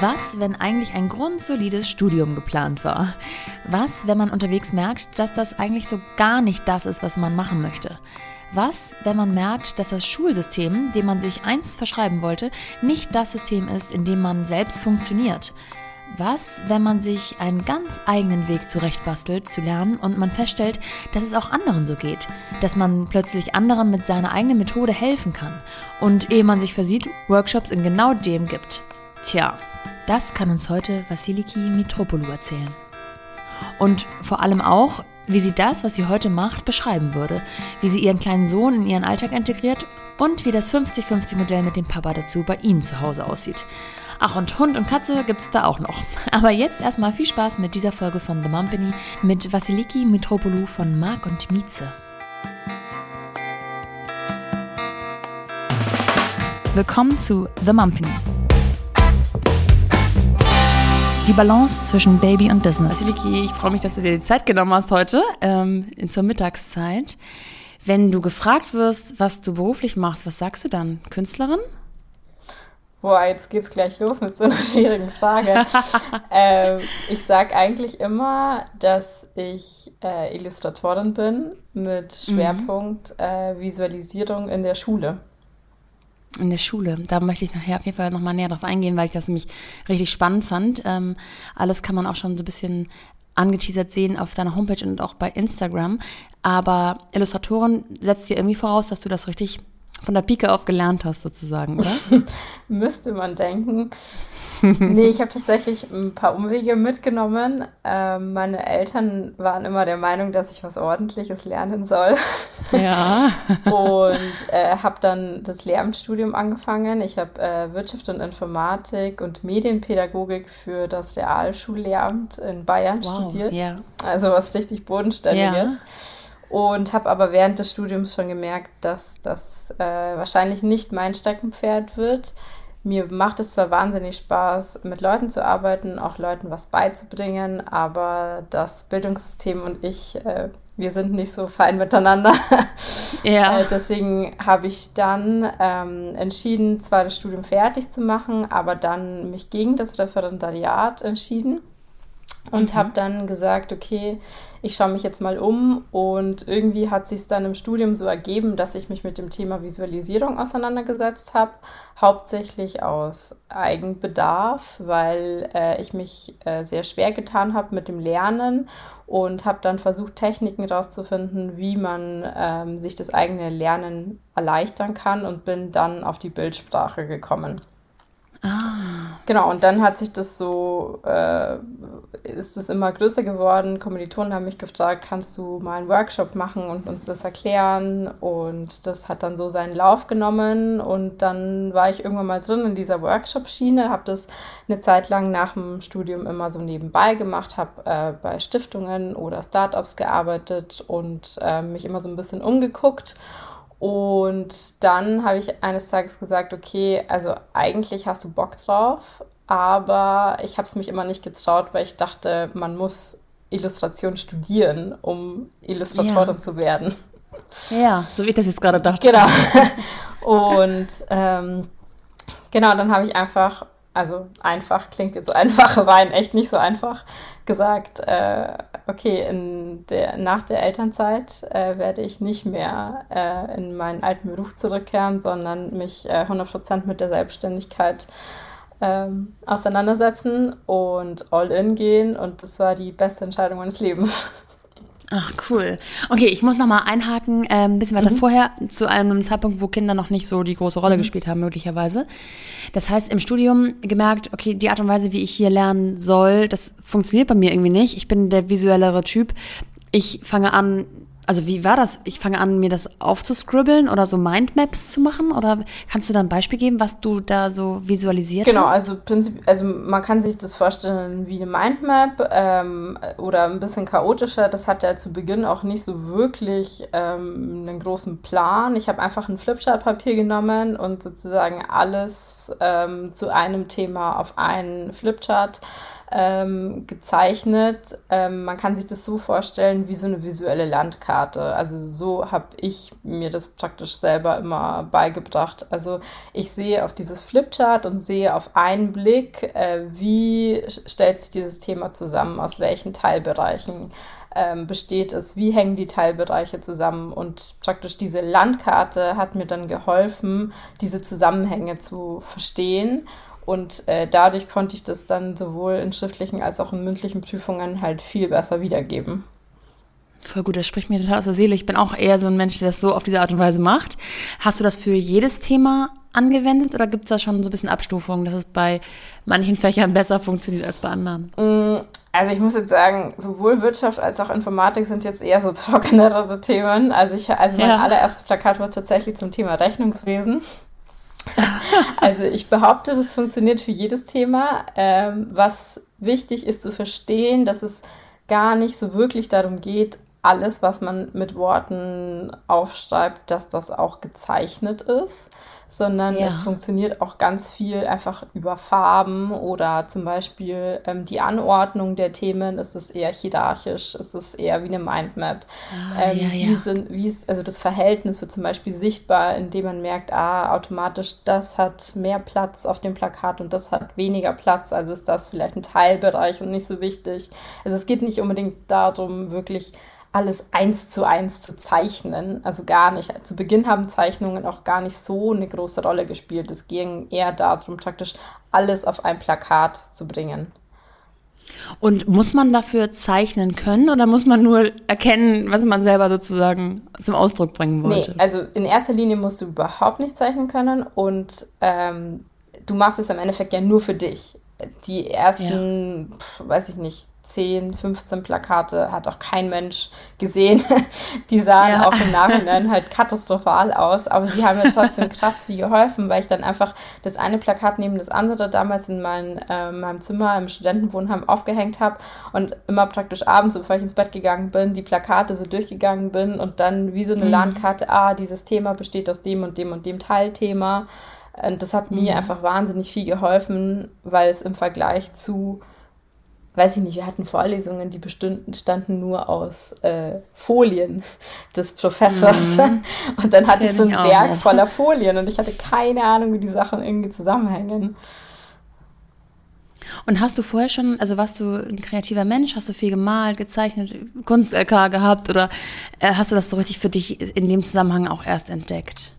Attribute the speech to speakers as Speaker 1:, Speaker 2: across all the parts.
Speaker 1: Was, wenn eigentlich ein grundsolides Studium geplant war? Was, wenn man unterwegs merkt, dass das eigentlich so gar nicht das ist, was man machen möchte? Was, wenn man merkt, dass das Schulsystem, dem man sich einst verschreiben wollte, nicht das System ist, in dem man selbst funktioniert? Was, wenn man sich einen ganz eigenen Weg zurechtbastelt zu lernen und man feststellt, dass es auch anderen so geht, dass man plötzlich anderen mit seiner eigenen Methode helfen kann und ehe man sich versieht, Workshops in genau dem gibt? Tja, das kann uns heute Vasiliki Mitropoulou erzählen. Und vor allem auch, wie sie das, was sie heute macht, beschreiben würde, wie sie ihren kleinen Sohn in ihren Alltag integriert und wie das 50-50-Modell mit dem Papa dazu bei ihnen zu Hause aussieht. Ach, und Hund und Katze gibt's da auch noch. Aber jetzt erstmal viel Spaß mit dieser Folge von The Mumpany mit Vasiliki Mitropoulou von Marc und Mieze. Willkommen zu The Mumpany. Die Balance zwischen Baby und Business. Vasiliki, ich freue mich, dass du dir die Zeit genommen hast heute ähm, zur Mittagszeit. Wenn du gefragt wirst, was du beruflich machst, was sagst du dann? Künstlerin?
Speaker 2: Boah, jetzt geht's gleich los mit so einer schwierigen Frage. ähm, ich sag eigentlich immer, dass ich äh, Illustratorin bin mit mhm. Schwerpunkt mhm. äh, Visualisierung in der Schule.
Speaker 1: In der Schule. Da möchte ich nachher auf jeden Fall nochmal näher drauf eingehen, weil ich das nämlich richtig spannend fand. Ähm, alles kann man auch schon so ein bisschen angeteasert sehen auf deiner Homepage und auch bei Instagram. Aber Illustratoren setzt dir irgendwie voraus, dass du das richtig von der Pike auf gelernt hast, sozusagen, oder?
Speaker 2: Müsste man denken. nee, ich habe tatsächlich ein paar Umwege mitgenommen. Ähm, meine Eltern waren immer der Meinung, dass ich was Ordentliches lernen soll.
Speaker 1: Ja.
Speaker 2: und äh, habe dann das Lehramtsstudium angefangen. Ich habe äh, Wirtschaft und Informatik und Medienpädagogik für das Realschullehramt in Bayern wow, studiert. Yeah. Also was richtig Bodenständiges. Yeah und habe aber während des Studiums schon gemerkt, dass das äh, wahrscheinlich nicht mein Steckenpferd wird. Mir macht es zwar wahnsinnig Spaß, mit Leuten zu arbeiten, auch Leuten was beizubringen, aber das Bildungssystem und ich, äh, wir sind nicht so fein miteinander. Ja. äh, deswegen habe ich dann ähm, entschieden, zwar das Studium fertig zu machen, aber dann mich gegen das Referendariat entschieden und mhm. habe dann gesagt, okay, ich schaue mich jetzt mal um und irgendwie hat sich es dann im Studium so ergeben, dass ich mich mit dem Thema Visualisierung auseinandergesetzt habe, hauptsächlich aus Eigenbedarf, weil äh, ich mich äh, sehr schwer getan habe mit dem Lernen und habe dann versucht, Techniken herauszufinden, wie man ähm, sich das eigene Lernen erleichtern kann und bin dann auf die Bildsprache gekommen. Ah. Genau, und dann hat sich das so, äh, ist es immer größer geworden. Kommilitonen haben mich gefragt, kannst du mal einen Workshop machen und uns das erklären? Und das hat dann so seinen Lauf genommen. Und dann war ich irgendwann mal drin in dieser Workshop-Schiene, habe das eine Zeit lang nach dem Studium immer so nebenbei gemacht, habe äh, bei Stiftungen oder Startups gearbeitet und äh, mich immer so ein bisschen umgeguckt. Und dann habe ich eines Tages gesagt, okay, also eigentlich hast du Bock drauf, aber ich habe es mich immer nicht getraut, weil ich dachte, man muss Illustration studieren, um Illustratorin ja. zu werden.
Speaker 1: Ja, so wie ich das jetzt gerade dachte.
Speaker 2: Genau. Und ähm, genau, dann habe ich einfach also einfach klingt jetzt einfach, war in echt nicht so einfach, gesagt, äh, okay, in der, nach der Elternzeit äh, werde ich nicht mehr äh, in meinen alten Beruf zurückkehren, sondern mich äh, 100% mit der Selbstständigkeit ähm, auseinandersetzen und all in gehen. Und das war die beste Entscheidung meines Lebens.
Speaker 1: Ach, cool. Okay, ich muss nochmal einhaken, äh, ein bisschen weiter mhm. vorher, zu einem Zeitpunkt, wo Kinder noch nicht so die große Rolle mhm. gespielt haben, möglicherweise. Das heißt, im Studium gemerkt, okay, die Art und Weise, wie ich hier lernen soll, das funktioniert bei mir irgendwie nicht. Ich bin der visuellere Typ. Ich fange an, also wie war das? Ich fange an, mir das aufzuscribbeln oder so Mindmaps zu machen? Oder kannst du da ein Beispiel geben, was du da so visualisiert
Speaker 2: genau,
Speaker 1: hast?
Speaker 2: Genau, also, Prinzip, also man kann sich das vorstellen wie eine Mindmap ähm, oder ein bisschen chaotischer. Das hat ja zu Beginn auch nicht so wirklich ähm, einen großen Plan. Ich habe einfach ein Flipchart-Papier genommen und sozusagen alles ähm, zu einem Thema auf einen Flipchart ähm, gezeichnet. Ähm, man kann sich das so vorstellen wie so eine visuelle Landkarte. Also so habe ich mir das praktisch selber immer beigebracht. Also ich sehe auf dieses Flipchart und sehe auf einen Blick, äh, wie stellt sich dieses Thema zusammen, aus welchen Teilbereichen ähm, besteht es, wie hängen die Teilbereiche zusammen. Und praktisch diese Landkarte hat mir dann geholfen, diese Zusammenhänge zu verstehen. Und äh, dadurch konnte ich das dann sowohl in schriftlichen als auch in mündlichen Prüfungen halt viel besser wiedergeben.
Speaker 1: Voll gut, das spricht mir total aus der Seele. Ich bin auch eher so ein Mensch, der das so auf diese Art und Weise macht. Hast du das für jedes Thema angewendet oder gibt es da schon so ein bisschen Abstufungen, dass es bei manchen Fächern besser funktioniert als bei anderen?
Speaker 2: Mm, also ich muss jetzt sagen, sowohl Wirtschaft als auch Informatik sind jetzt eher so trockenere Themen. Also ich, also mein ja. allererstes Plakat war tatsächlich zum Thema Rechnungswesen. also ich behaupte, das funktioniert für jedes Thema. Ähm, was wichtig ist zu verstehen, dass es gar nicht so wirklich darum geht, alles, was man mit Worten aufschreibt, dass das auch gezeichnet ist, sondern ja. es funktioniert auch ganz viel einfach über Farben oder zum Beispiel ähm, die Anordnung der Themen. Ist es eher hierarchisch? Ist es eher wie eine Mindmap? Ah, ähm, ja, ja. Wie sind, wie ist, also das Verhältnis wird zum Beispiel sichtbar, indem man merkt, ah, automatisch, das hat mehr Platz auf dem Plakat und das hat weniger Platz. Also ist das vielleicht ein Teilbereich und nicht so wichtig. Also es geht nicht unbedingt darum, wirklich alles eins zu eins zu zeichnen. Also gar nicht. Zu Beginn haben Zeichnungen auch gar nicht so eine große Rolle gespielt. Es ging eher darum, praktisch alles auf ein Plakat zu bringen.
Speaker 1: Und muss man dafür zeichnen können oder muss man nur erkennen, was man selber sozusagen zum Ausdruck bringen wollte?
Speaker 2: Nee, also in erster Linie musst du überhaupt nicht zeichnen können und ähm, du machst es im Endeffekt ja nur für dich. Die ersten, ja. pf, weiß ich nicht, 10, 15 Plakate hat auch kein Mensch gesehen. Die sahen ja. auch im Nachhinein halt katastrophal aus, aber sie haben mir trotzdem krass viel geholfen, weil ich dann einfach das eine Plakat neben das andere damals in mein, äh, meinem Zimmer im Studentenwohnheim aufgehängt habe und immer praktisch abends, bevor ich ins Bett gegangen bin, die Plakate so durchgegangen bin und dann wie so eine mhm. Landkarte, ah, dieses Thema besteht aus dem und dem und dem Teilthema. Und das hat mir mhm. einfach wahnsinnig viel geholfen, weil es im Vergleich zu weiß ich nicht, wir hatten Vorlesungen, die bestanden nur aus äh, Folien des Professors. Mhm. Und dann hatte ich so einen Berg voller Folien und ich hatte keine Ahnung, wie die Sachen irgendwie zusammenhängen.
Speaker 1: Und hast du vorher schon, also warst du ein kreativer Mensch, hast du viel gemalt, gezeichnet, Kunst-LK gehabt oder äh, hast du das so richtig für dich in dem Zusammenhang auch erst entdeckt?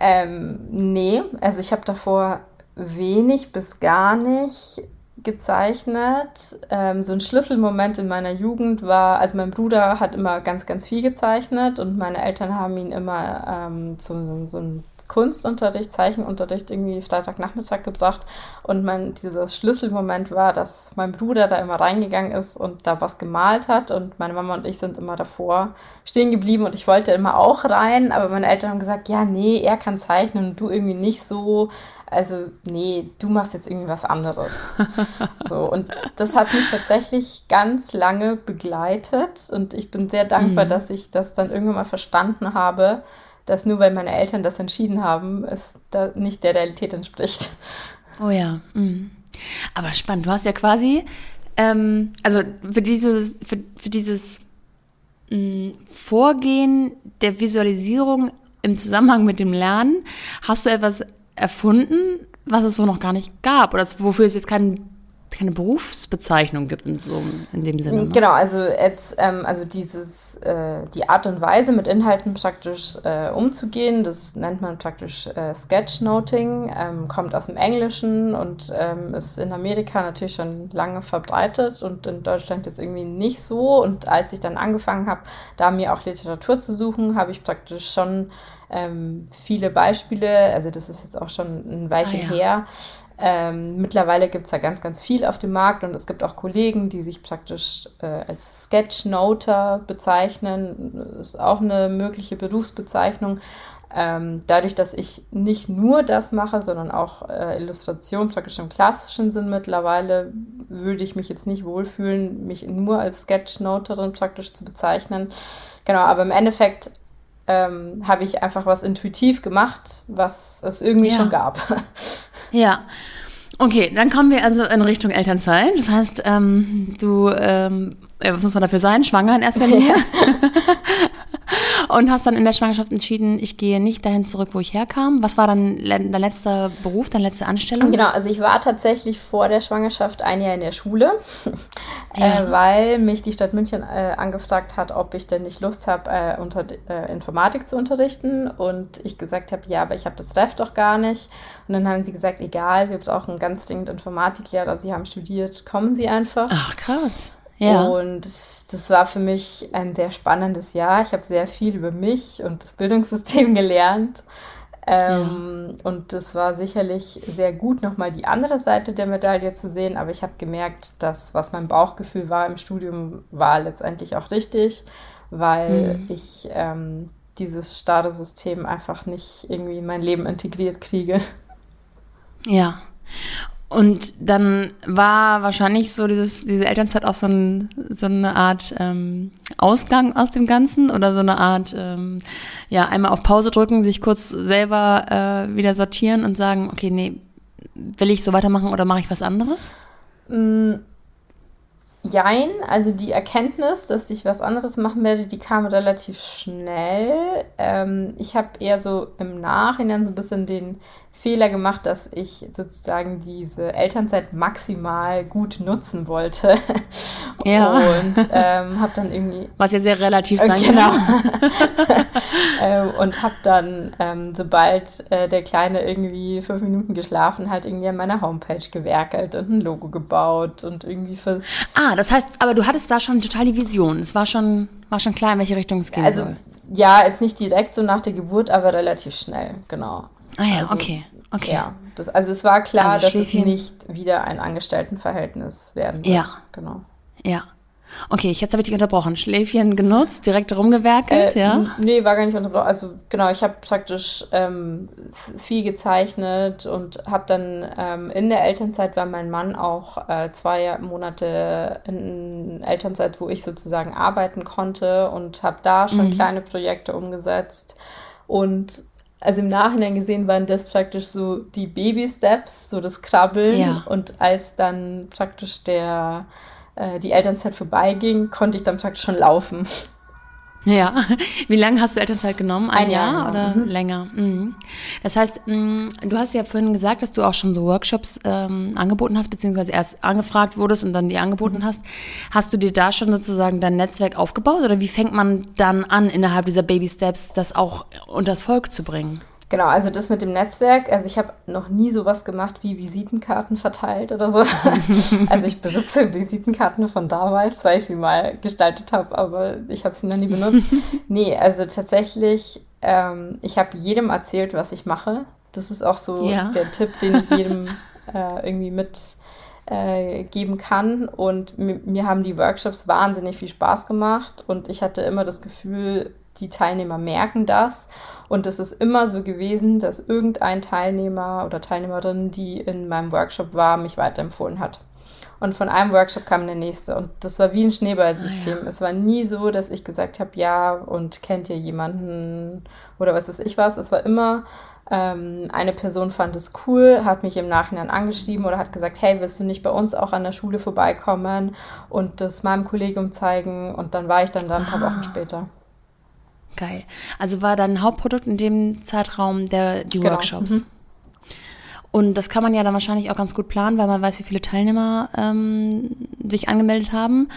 Speaker 2: Ähm, nee, also ich habe davor wenig bis gar nicht gezeichnet. Ähm, so ein Schlüsselmoment in meiner Jugend war, also mein Bruder hat immer ganz, ganz viel gezeichnet und meine Eltern haben ihn immer ähm, zu so einem Kunstunterricht, Zeichenunterricht irgendwie Freitagnachmittag gebracht. Und mein, dieser Schlüsselmoment war, dass mein Bruder da immer reingegangen ist und da was gemalt hat. Und meine Mama und ich sind immer davor stehen geblieben und ich wollte immer auch rein. Aber meine Eltern haben gesagt, ja, nee, er kann zeichnen und du irgendwie nicht so. Also, nee, du machst jetzt irgendwie was anderes. so, und das hat mich tatsächlich ganz lange begleitet und ich bin sehr dankbar, mhm. dass ich das dann irgendwann mal verstanden habe, dass nur weil meine Eltern das entschieden haben, es da nicht der Realität entspricht.
Speaker 1: Oh ja. Mhm. Aber spannend. Du hast ja quasi, ähm, also für dieses, für, für dieses mh, mm, Vorgehen der Visualisierung im Zusammenhang mit dem Lernen, hast du etwas erfunden, was es so noch gar nicht gab oder wofür es jetzt keinen keine Berufsbezeichnung gibt in, so, in dem Sinne. Ne?
Speaker 2: Genau, also jetzt, ähm, also dieses, äh, die Art und Weise mit Inhalten praktisch äh, umzugehen, das nennt man praktisch äh, Sketchnoting, ähm, kommt aus dem Englischen und ähm, ist in Amerika natürlich schon lange verbreitet und in Deutschland jetzt irgendwie nicht so. Und als ich dann angefangen habe, da mir auch Literatur zu suchen, habe ich praktisch schon ähm, viele Beispiele, also das ist jetzt auch schon ein Weilchen ah, ja. her, ähm, mittlerweile gibt es da ganz, ganz viel auf dem Markt und es gibt auch Kollegen, die sich praktisch äh, als Sketchnoter bezeichnen. Das ist auch eine mögliche Berufsbezeichnung. Ähm, dadurch, dass ich nicht nur das mache, sondern auch äh, Illustration praktisch im klassischen Sinn mittlerweile, würde ich mich jetzt nicht wohlfühlen, mich nur als Sketchnoterin praktisch zu bezeichnen. Genau, aber im Endeffekt ähm, habe ich einfach was intuitiv gemacht, was es irgendwie ja. schon gab.
Speaker 1: Ja. Okay, dann kommen wir also in Richtung Elternzeit. Das heißt, ähm, du, ähm, was muss man dafür sein? Schwanger in erster Linie? Und hast dann in der Schwangerschaft entschieden, ich gehe nicht dahin zurück, wo ich herkam. Was war dann dein letzter Beruf, deine letzte Anstellung?
Speaker 2: Genau, also ich war tatsächlich vor der Schwangerschaft ein Jahr in der Schule, ja. äh, weil mich die Stadt München äh, angefragt hat, ob ich denn nicht Lust habe, äh, unter, äh, Informatik zu unterrichten. Und ich gesagt habe, ja, aber ich habe das Ref doch gar nicht. Und dann haben sie gesagt, egal, wir brauchen ganz dringend Informatiklehrer. Sie haben studiert, kommen Sie einfach.
Speaker 1: Ach, krass.
Speaker 2: Ja. Und das, war für mich ein sehr spannendes Jahr. Ich habe sehr viel über mich und das Bildungssystem gelernt. Ähm, ja. Und das war sicherlich sehr gut, nochmal die andere Seite der Medaille zu sehen. Aber ich habe gemerkt, dass was mein Bauchgefühl war im Studium, war letztendlich auch richtig, weil mhm. ich ähm, dieses starre System einfach nicht irgendwie in mein Leben integriert kriege.
Speaker 1: Ja. Und dann war wahrscheinlich so dieses, diese Elternzeit auch so, ein, so eine Art ähm, Ausgang aus dem Ganzen oder so eine Art, ähm, ja, einmal auf Pause drücken, sich kurz selber äh, wieder sortieren und sagen, okay, nee, will ich so weitermachen oder mache ich was anderes?
Speaker 2: Mm, Jein, also die Erkenntnis, dass ich was anderes machen werde, die kam relativ schnell. Ähm, ich habe eher so im Nachhinein so ein bisschen den Fehler gemacht, dass ich sozusagen diese Elternzeit maximal gut nutzen wollte. Ja. Und ähm, habe dann irgendwie.
Speaker 1: Was ja sehr relativ sein äh, genau.
Speaker 2: ähm, und habe dann, ähm, sobald äh, der Kleine irgendwie fünf Minuten geschlafen hat, irgendwie an meiner Homepage gewerkelt und ein Logo gebaut und irgendwie für.
Speaker 1: Ah, das heißt, aber du hattest da schon total die Vision. Es war schon, war schon klar, in welche Richtung es gehen also, soll.
Speaker 2: Ja, jetzt nicht direkt so nach der Geburt, aber relativ schnell, genau.
Speaker 1: Ah ja, also, okay. Okay. Ja,
Speaker 2: das, also es war klar, also dass es nicht wieder ein Angestelltenverhältnis werden wird.
Speaker 1: Ja. Genau. Ja. Okay, jetzt habe ich dich unterbrochen. Schläfchen genutzt, direkt rumgewerkelt,
Speaker 2: äh,
Speaker 1: ja?
Speaker 2: Nee, war gar nicht unterbrochen. Also genau, ich habe praktisch ähm, viel gezeichnet und habe dann ähm, in der Elternzeit war mein Mann auch äh, zwei Monate in Elternzeit, wo ich sozusagen arbeiten konnte und habe da schon mhm. kleine Projekte umgesetzt und also im Nachhinein gesehen waren das praktisch so die Baby-Steps, so das Krabbeln. Ja. Und als dann praktisch der, äh, die Elternzeit vorbeiging, konnte ich dann praktisch schon laufen.
Speaker 1: Ja, wie lange hast du Elternzeit genommen? Ein, Ein Jahr, Jahr, oder mhm. länger? Mhm. Das heißt, mh, mm, du hast ja vorhin gesagt, dass du auch schon so Workshops ähm, angeboten hast, beziehungsweise erst angefragt wurdest und dann die angeboten mhm. hast. Hast du dir da schon sozusagen dein Netzwerk aufgebaut oder wie fängt man dann an, innerhalb dieser Baby Steps das auch unters Volk zu bringen?
Speaker 2: Genau, also das mit dem Netzwerk, also ich habe noch nie sowas gemacht wie Visitenkarten verteilt oder so. also ich besitze Visitenkarten von damals, weil ich sie mal gestaltet habe, aber ich habe sie noch nie benutzt. nee, also tatsächlich, ähm, ich habe jedem erzählt, was ich mache. Das ist auch so ja. der Tipp, den ich jedem äh, irgendwie mit äh, geben kann. Und mir haben die Workshops wahnsinnig viel Spaß gemacht und ich hatte immer das Gefühl, die Teilnehmer merken das. Und es ist immer so gewesen, dass irgendein Teilnehmer oder Teilnehmerin, die in meinem Workshop war, mich weiterempfohlen hat. Und von einem Workshop kam der nächste. Und das war wie ein Schneeballsystem. Ah, ja. Es war nie so, dass ich gesagt habe, ja, und kennt ihr jemanden oder was weiß ich was. Es war immer, ähm, eine Person fand es cool, hat mich im Nachhinein angeschrieben oder hat gesagt, hey, willst du nicht bei uns auch an der Schule vorbeikommen und das meinem Kollegium zeigen? Und dann war ich dann da ein paar ah. Wochen später.
Speaker 1: Geil. Also war dein Hauptprodukt in dem Zeitraum der, die genau. Workshops? Mhm. Und das kann man ja dann wahrscheinlich auch ganz gut planen, weil man weiß, wie viele Teilnehmer ähm, sich angemeldet haben.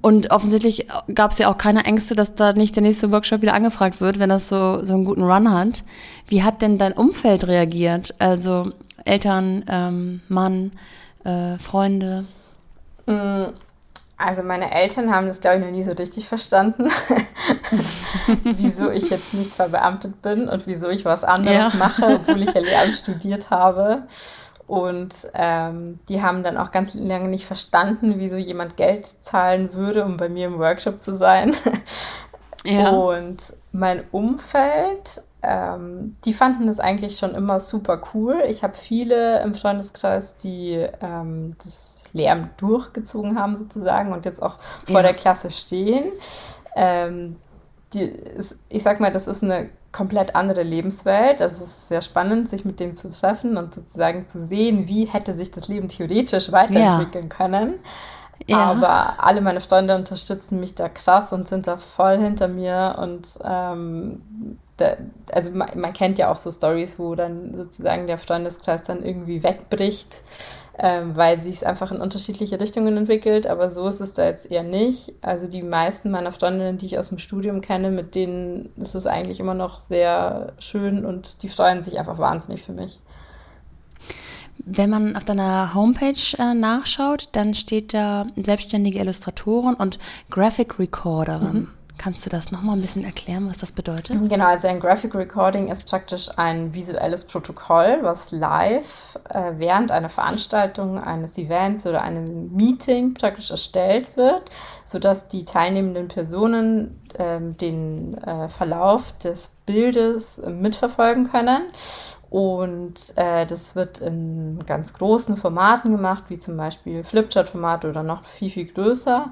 Speaker 1: Und offensichtlich gab es ja auch keine Ängste, dass da nicht der nächste Workshop wieder angefragt wird, wenn das so, so einen guten Run hat. Wie hat denn dein Umfeld reagiert? Also Eltern, ähm, Mann, äh, Freunde?
Speaker 2: Also meine Eltern haben das, glaube ich, noch nie so richtig verstanden, wieso ich jetzt nicht verbeamtet bin und wieso ich was anderes ja. mache, obwohl ich ja Lehramt studiert habe. Und ähm, die haben dann auch ganz lange nicht verstanden, wieso jemand Geld zahlen würde, um bei mir im Workshop zu sein. Ja. Und mein Umfeld ähm, die fanden das eigentlich schon immer super cool. Ich habe viele im Freundeskreis, die ähm, das Lehramt durchgezogen haben sozusagen und jetzt auch vor ja. der Klasse stehen. Ähm, die ist, ich sag mal, das ist eine komplett andere Lebenswelt. Also es ist sehr spannend, sich mit denen zu treffen und sozusagen zu sehen, wie hätte sich das Leben theoretisch weiterentwickeln ja. können. Ja. Aber alle meine Freunde unterstützen mich da krass und sind da voll hinter mir. Und ähm, da, also man, man, kennt ja auch so Stories, wo dann sozusagen der Freundeskreis dann irgendwie wegbricht, ähm, weil sich es einfach in unterschiedliche Richtungen entwickelt. Aber so ist es da jetzt eher nicht. Also die meisten meiner Freundinnen, die ich aus dem Studium kenne, mit denen ist es eigentlich immer noch sehr schön und die freuen sich einfach wahnsinnig für mich.
Speaker 1: Wenn man auf deiner Homepage äh, nachschaut, dann steht da selbstständige Illustratorin und Graphic Recorderin. Mhm. Kannst du das nochmal ein bisschen erklären, was das bedeutet?
Speaker 2: Genau, also ein Graphic Recording ist praktisch ein visuelles Protokoll, was live äh, während einer Veranstaltung, eines Events oder einem Meeting praktisch erstellt wird, sodass die teilnehmenden Personen äh, den äh, Verlauf des Bildes mitverfolgen können und äh, das wird in ganz großen Formaten gemacht, wie zum Beispiel Flipchart-Format oder noch viel, viel größer.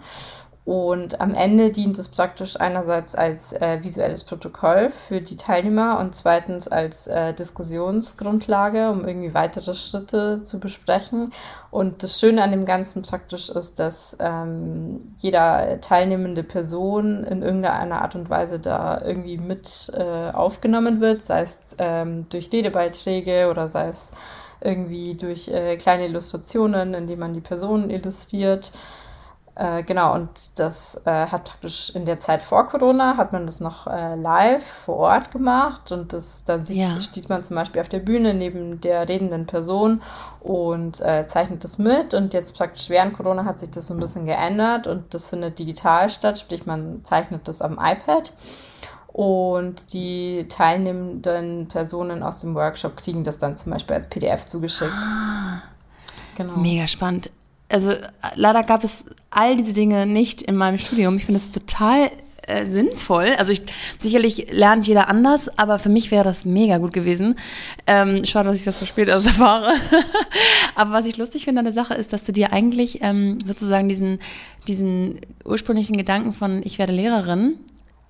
Speaker 2: Und am Ende dient es praktisch einerseits als äh, visuelles Protokoll für die Teilnehmer und zweitens als äh, Diskussionsgrundlage, um irgendwie weitere Schritte zu besprechen. Und das Schöne an dem Ganzen praktisch ist, dass ähm, jeder teilnehmende Person in irgendeiner Art und Weise da irgendwie mit äh, aufgenommen wird, sei es ähm, durch Redebeiträge oder sei es irgendwie durch äh, kleine Illustrationen, indem man die Personen illustriert. Äh, genau, und das äh, hat praktisch in der Zeit vor Corona, hat man das noch äh, live vor Ort gemacht und das, dann sieht, ja. steht man zum Beispiel auf der Bühne neben der redenden Person und äh, zeichnet das mit und jetzt praktisch während Corona hat sich das so ein bisschen geändert und das findet digital statt, sprich man zeichnet das am iPad und die teilnehmenden Personen aus dem Workshop kriegen das dann zum Beispiel als PDF zugeschickt. Ah,
Speaker 1: genau. Mega spannend also leider gab es all diese Dinge nicht in meinem Studium. Ich finde es total äh, sinnvoll. Also ich, sicherlich lernt jeder anders, aber für mich wäre das mega gut gewesen. Ähm, schade, dass ich das so spät erfahre. aber was ich lustig finde an der Sache ist, dass du dir eigentlich ähm, sozusagen diesen, diesen ursprünglichen Gedanken von ich werde Lehrerin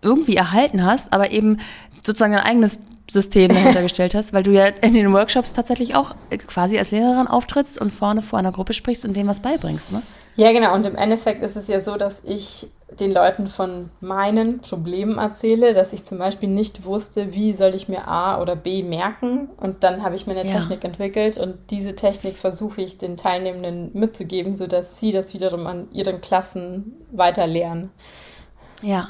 Speaker 1: irgendwie erhalten hast, aber eben sozusagen ein eigenes System dahinter gestellt hast, weil du ja in den Workshops tatsächlich auch quasi als Lehrerin auftrittst und vorne vor einer Gruppe sprichst und dem was beibringst, ne?
Speaker 2: Ja, genau. Und im Endeffekt ist es ja so, dass ich den Leuten von meinen Problemen erzähle, dass ich zum Beispiel nicht wusste, wie soll ich mir A oder B merken. Und dann habe ich mir eine ja. Technik entwickelt und diese Technik versuche ich den Teilnehmenden mitzugeben, sodass sie das wiederum an ihren Klassen weiter lernen.
Speaker 1: Ja.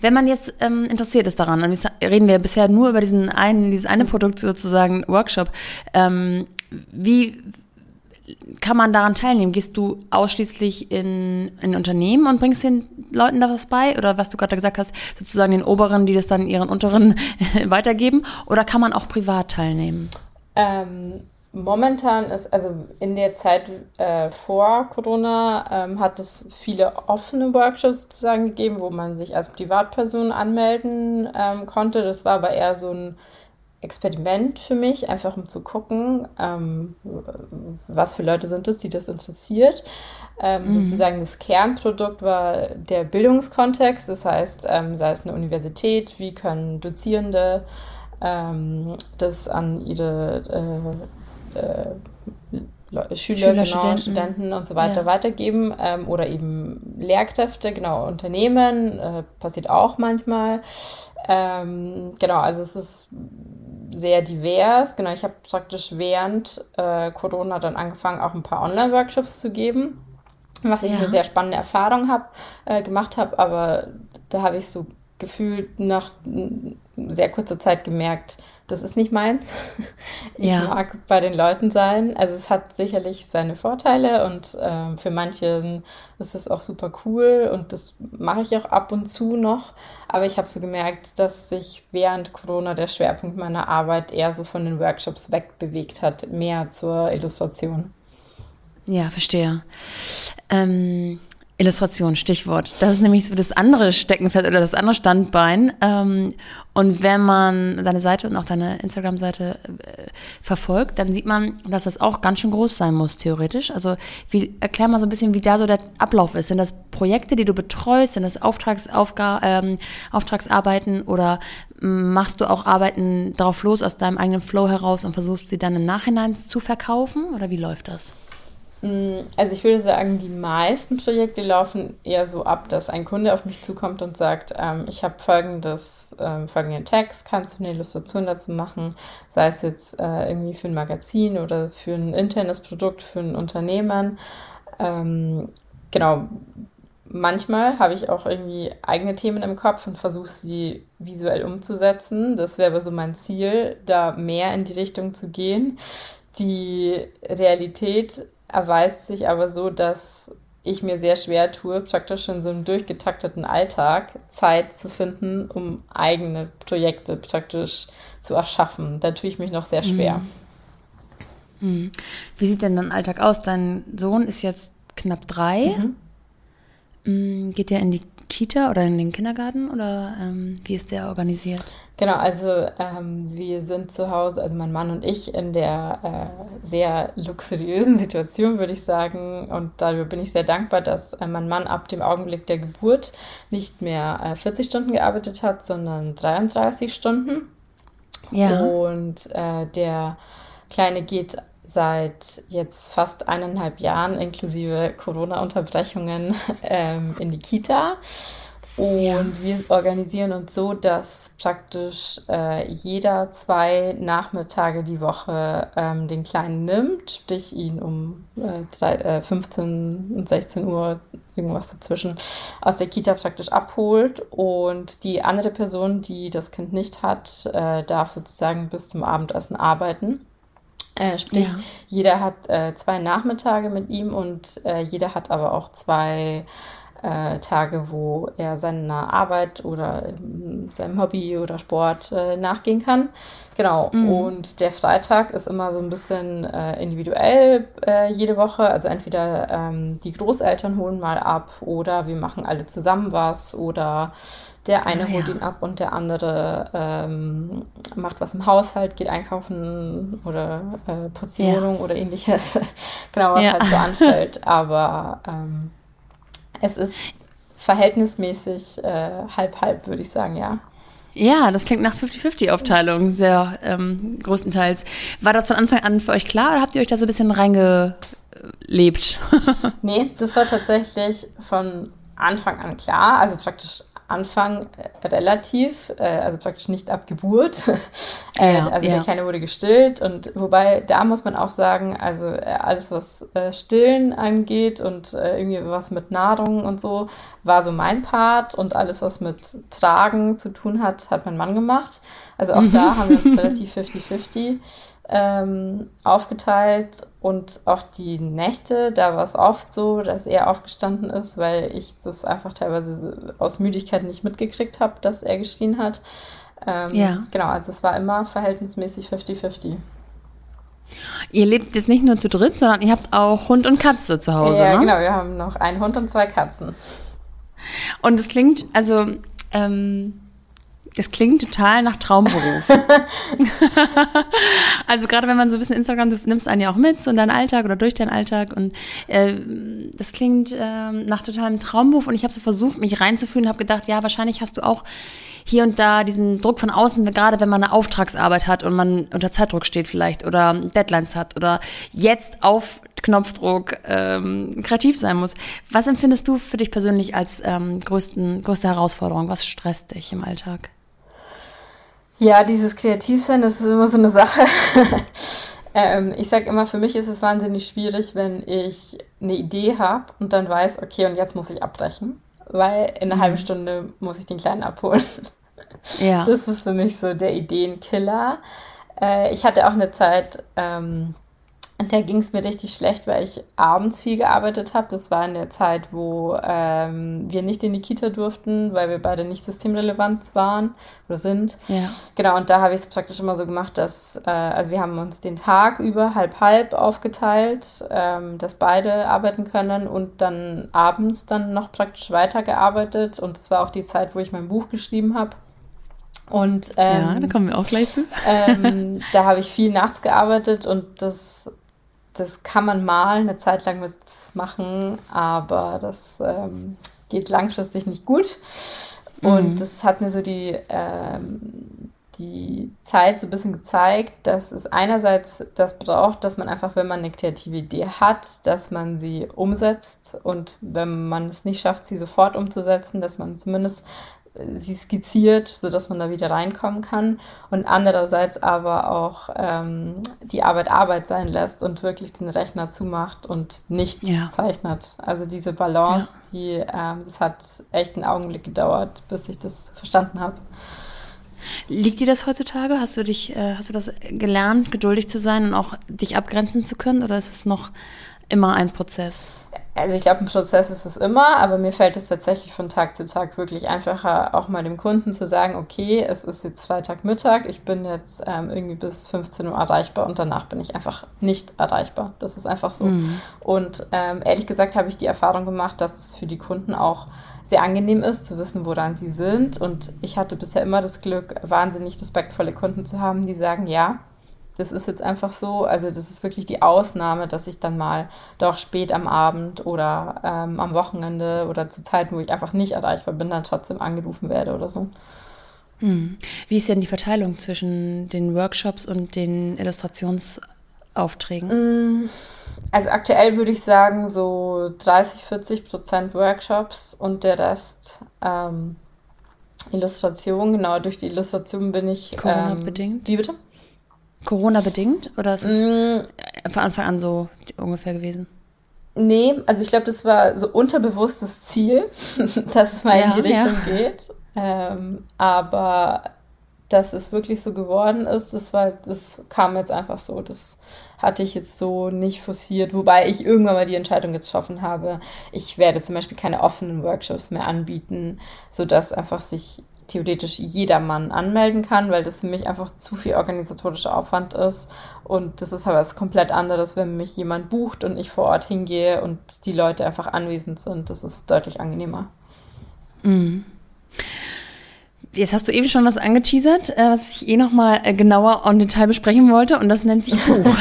Speaker 1: Wenn man jetzt ähm, interessiert ist daran, und reden wir bisher nur über diesen einen, dieses eine Produkt sozusagen Workshop, ähm, wie kann man daran teilnehmen? Gehst du ausschließlich in, in Unternehmen und bringst den Leuten da was bei? Oder was du gerade gesagt hast, sozusagen den Oberen, die das dann ihren Unteren weitergeben? Oder kann man auch privat teilnehmen?
Speaker 2: Ähm, Momentan ist, also in der Zeit äh, vor Corona, ähm, hat es viele offene Workshops sozusagen gegeben, wo man sich als Privatperson anmelden ähm, konnte. Das war aber eher so ein Experiment für mich, einfach um zu gucken, ähm, was für Leute sind es, die das interessiert. Ähm, mhm. Sozusagen das Kernprodukt war der Bildungskontext, das heißt, ähm, sei es eine Universität, wie können Dozierende ähm, das an ihre äh, äh, Schüler, Schüler genau, Studenten. Studenten. und so weiter ja. weitergeben ähm, oder eben Lehrkräfte, genau, Unternehmen, äh, passiert auch manchmal. Ähm, genau, also es ist sehr divers. Genau, ich habe praktisch während äh, Corona dann angefangen, auch ein paar Online-Workshops zu geben, was ich ja. eine sehr spannende Erfahrung hab, äh, gemacht habe, aber da habe ich so gefühlt nach sehr kurzer Zeit gemerkt, das ist nicht meins. Ich ja. mag bei den Leuten sein. Also es hat sicherlich seine Vorteile und äh, für manche ist es auch super cool und das mache ich auch ab und zu noch. Aber ich habe so gemerkt, dass sich während Corona der Schwerpunkt meiner Arbeit eher so von den Workshops wegbewegt hat, mehr zur Illustration.
Speaker 1: Ja, verstehe. Ähm, Illustration, Stichwort. Das ist nämlich so das andere Steckenpferd oder das andere Standbein. Ähm, und wenn man deine Seite und auch deine Instagram-Seite äh, verfolgt, dann sieht man, dass das auch ganz schön groß sein muss, theoretisch. Also wie, erklär mal so ein bisschen, wie da so der Ablauf ist. Sind das Projekte, die du betreust? Sind das Auftragsaufga ähm, Auftragsarbeiten oder machst du auch Arbeiten drauf los aus deinem eigenen Flow heraus und versuchst sie dann im Nachhinein zu verkaufen? Oder wie läuft das?
Speaker 2: Mm, also ich würde sagen, die meisten Projekte laufen eher so ab, dass ein Kunde auf mich zukommt und sagt, ähm, ich habe folgendes, ähm, folgenden Text, kannst du eine Illustration dazu machen, sei es jetzt äh, irgendwie für ein Magazin oder für ein internes Produkt, für ein Unternehmen. Ähm, genau, manchmal habe ich auch irgendwie eigene Themen im Kopf und versuche sie visuell umzusetzen. Das wäre aber so mein Ziel, da mehr in die Richtung zu gehen. Die Realität erweist sich aber so, dass ich mir sehr schwer tue, praktisch in so einem durchgetakteten Alltag Zeit zu finden, um eigene Projekte praktisch zu erschaffen. Da tue ich mich noch sehr schwer.
Speaker 1: Mhm. Wie sieht denn dein Alltag aus? Dein Sohn ist jetzt knapp drei. Mhm. Mm, geht der in die Kita oder in den Kindergarten oder ähm, wie ist der organisiert?
Speaker 2: Genau, also ähm, wir sind zu Hause, also mein Mann und ich, in der äh, sehr luxuriösen Situation, würde ich sagen. Und darüber bin ich sehr dankbar, dass äh, mein Mann ab dem Augenblick der Geburt nicht mehr äh, 40 Stunden gearbeitet hat, sondern 33 Stunden. Ja. Und äh, der Kleine geht seit jetzt fast eineinhalb Jahren inklusive Corona-Unterbrechungen ähm, in die Kita. Und ja. wir organisieren uns so, dass praktisch äh, jeder zwei Nachmittage die Woche ähm, den Kleinen nimmt, sprich ihn um äh, drei, äh, 15 und 16 Uhr irgendwas dazwischen aus der Kita praktisch abholt und die andere Person, die das Kind nicht hat, äh, darf sozusagen bis zum Abendessen arbeiten. Äh, sprich, ja. jeder hat äh, zwei Nachmittage mit ihm und äh, jeder hat aber auch zwei äh, Tage, wo er seiner Arbeit oder ähm, seinem Hobby oder Sport äh, nachgehen kann. Genau. Mhm. Und der Freitag ist immer so ein bisschen äh, individuell jede Woche. Also entweder ähm, die Großeltern holen mal ab oder wir machen alle zusammen was oder der eine oh, holt ja. ihn ab und der andere ähm, macht was im Haushalt, geht einkaufen oder äh, putzt die ja. Wohnung oder ähnliches. genau, was ja. halt so anfällt. Aber ähm, es ist verhältnismäßig halb-halb, äh, würde ich sagen, ja.
Speaker 1: Ja, das klingt nach 50-50-Aufteilung, sehr ähm, größtenteils. War das von Anfang an für euch klar oder habt ihr euch da so ein bisschen reingelebt?
Speaker 2: nee, das war tatsächlich von Anfang an klar. Also praktisch Anfang äh, relativ, äh, also praktisch nicht ab Geburt. äh, ja, also ja. der Kleine wurde gestillt und wobei da muss man auch sagen, also äh, alles was äh, Stillen angeht und äh, irgendwie was mit Nahrung und so, war so mein Part und alles was mit Tragen zu tun hat, hat mein Mann gemacht. Also auch mhm. da haben wir uns relativ 50-50 ähm, aufgeteilt und auch die Nächte, da war es oft so, dass er aufgestanden ist, weil ich das einfach teilweise aus Müdigkeit nicht mitgekriegt habe, dass er geschrien hat. Ähm, ja. Genau, also es war immer verhältnismäßig 50-50.
Speaker 1: Ihr lebt jetzt nicht nur zu dritt, sondern ihr habt auch Hund und Katze zu Hause,
Speaker 2: ja,
Speaker 1: ne?
Speaker 2: genau, wir haben noch einen Hund und zwei Katzen.
Speaker 1: Und es klingt, also ähm, das klingt total nach Traumberuf. also gerade wenn man so ein bisschen Instagram, du nimmst einen ja auch mit so in deinen Alltag oder durch deinen Alltag und äh, das klingt äh, nach totalem Traumberuf und ich habe so versucht, mich reinzufühlen, habe gedacht, ja, wahrscheinlich hast du auch hier und da diesen Druck von außen, gerade wenn man eine Auftragsarbeit hat und man unter Zeitdruck steht vielleicht oder Deadlines hat oder jetzt auf Knopfdruck ähm, kreativ sein muss. Was empfindest du für dich persönlich als ähm, größten, größte Herausforderung? Was stresst dich im Alltag?
Speaker 2: Ja, dieses Kreativsein, das ist immer so eine Sache. ähm, ich sage immer, für mich ist es wahnsinnig schwierig, wenn ich eine Idee habe und dann weiß, okay, und jetzt muss ich abbrechen, weil in einer mhm. halben Stunde muss ich den Kleinen abholen. Ja. Das ist für mich so der Ideenkiller. Äh, ich hatte auch eine Zeit, ähm, und da ging es mir richtig schlecht, weil ich abends viel gearbeitet habe. Das war in der Zeit, wo ähm, wir nicht in die Kita durften, weil wir beide nicht systemrelevant waren oder sind. Ja. Genau, und da habe ich es praktisch immer so gemacht, dass, äh, also wir haben uns den Tag über halb-halb aufgeteilt, ähm, dass beide arbeiten können und dann abends dann noch praktisch weitergearbeitet. Und das war auch die Zeit, wo ich mein Buch geschrieben habe. Und ähm,
Speaker 1: ja, da kommen wir auch gleich zu.
Speaker 2: ähm, da habe ich viel nachts gearbeitet und das das kann man mal eine Zeit lang mitmachen, aber das ähm, geht langfristig nicht gut. Und mhm. das hat mir so die, ähm, die Zeit so ein bisschen gezeigt, dass es einerseits das braucht, dass man einfach, wenn man eine kreative Idee hat, dass man sie umsetzt und wenn man es nicht schafft, sie sofort umzusetzen, dass man zumindest sie skizziert, sodass man da wieder reinkommen kann und andererseits aber auch ähm, die Arbeit Arbeit sein lässt und wirklich den Rechner zumacht und nicht ja. zeichnet. Also diese Balance, ja. die, ähm, das hat echt einen Augenblick gedauert, bis ich das verstanden habe.
Speaker 1: Liegt dir das heutzutage? Hast du dich, äh, hast du das gelernt, geduldig zu sein und auch dich abgrenzen zu können oder ist es noch immer ein Prozess?
Speaker 2: Also ich glaube, ein Prozess ist es immer, aber mir fällt es tatsächlich von Tag zu Tag wirklich einfacher, auch mal dem Kunden zu sagen, okay, es ist jetzt Freitagmittag, ich bin jetzt ähm, irgendwie bis 15 Uhr erreichbar und danach bin ich einfach nicht erreichbar. Das ist einfach so. Mhm. Und ähm, ehrlich gesagt habe ich die Erfahrung gemacht, dass es für die Kunden auch sehr angenehm ist, zu wissen, woran sie sind. Und ich hatte bisher immer das Glück, wahnsinnig respektvolle Kunden zu haben, die sagen, ja, das ist jetzt einfach so, also das ist wirklich die Ausnahme, dass ich dann mal doch spät am Abend oder ähm, am Wochenende oder zu Zeiten, wo ich einfach nicht erreichbar bin, dann trotzdem angerufen werde oder so.
Speaker 1: Hm. Wie ist denn die Verteilung zwischen den Workshops und den Illustrationsaufträgen?
Speaker 2: Hm, also aktuell würde ich sagen so 30, 40 Prozent Workshops und der Rest ähm, Illustration. Genau, durch die Illustration bin ich.
Speaker 1: Corona-bedingt?
Speaker 2: Ähm, wie bitte?
Speaker 1: Corona-bedingt? Oder ist es mm. von Anfang an so ungefähr gewesen?
Speaker 2: Nee, also ich glaube, das war so unterbewusstes Ziel, dass es mal ja, in die Richtung ja. geht. Ähm, aber dass es wirklich so geworden ist, das war, das kam jetzt einfach so. Das hatte ich jetzt so nicht forciert, wobei ich irgendwann mal die Entscheidung getroffen habe, ich werde zum Beispiel keine offenen Workshops mehr anbieten, sodass einfach sich theoretisch jedermann anmelden kann, weil das für mich einfach zu viel organisatorischer Aufwand ist. Und das ist aber was komplett anderes, wenn mich jemand bucht und ich vor Ort hingehe und die Leute einfach anwesend sind. Das ist deutlich angenehmer.
Speaker 1: Mhm. Jetzt hast du eben schon was angeteasert, äh, was ich eh nochmal äh, genauer on Detail besprechen wollte und das nennt sich Buch.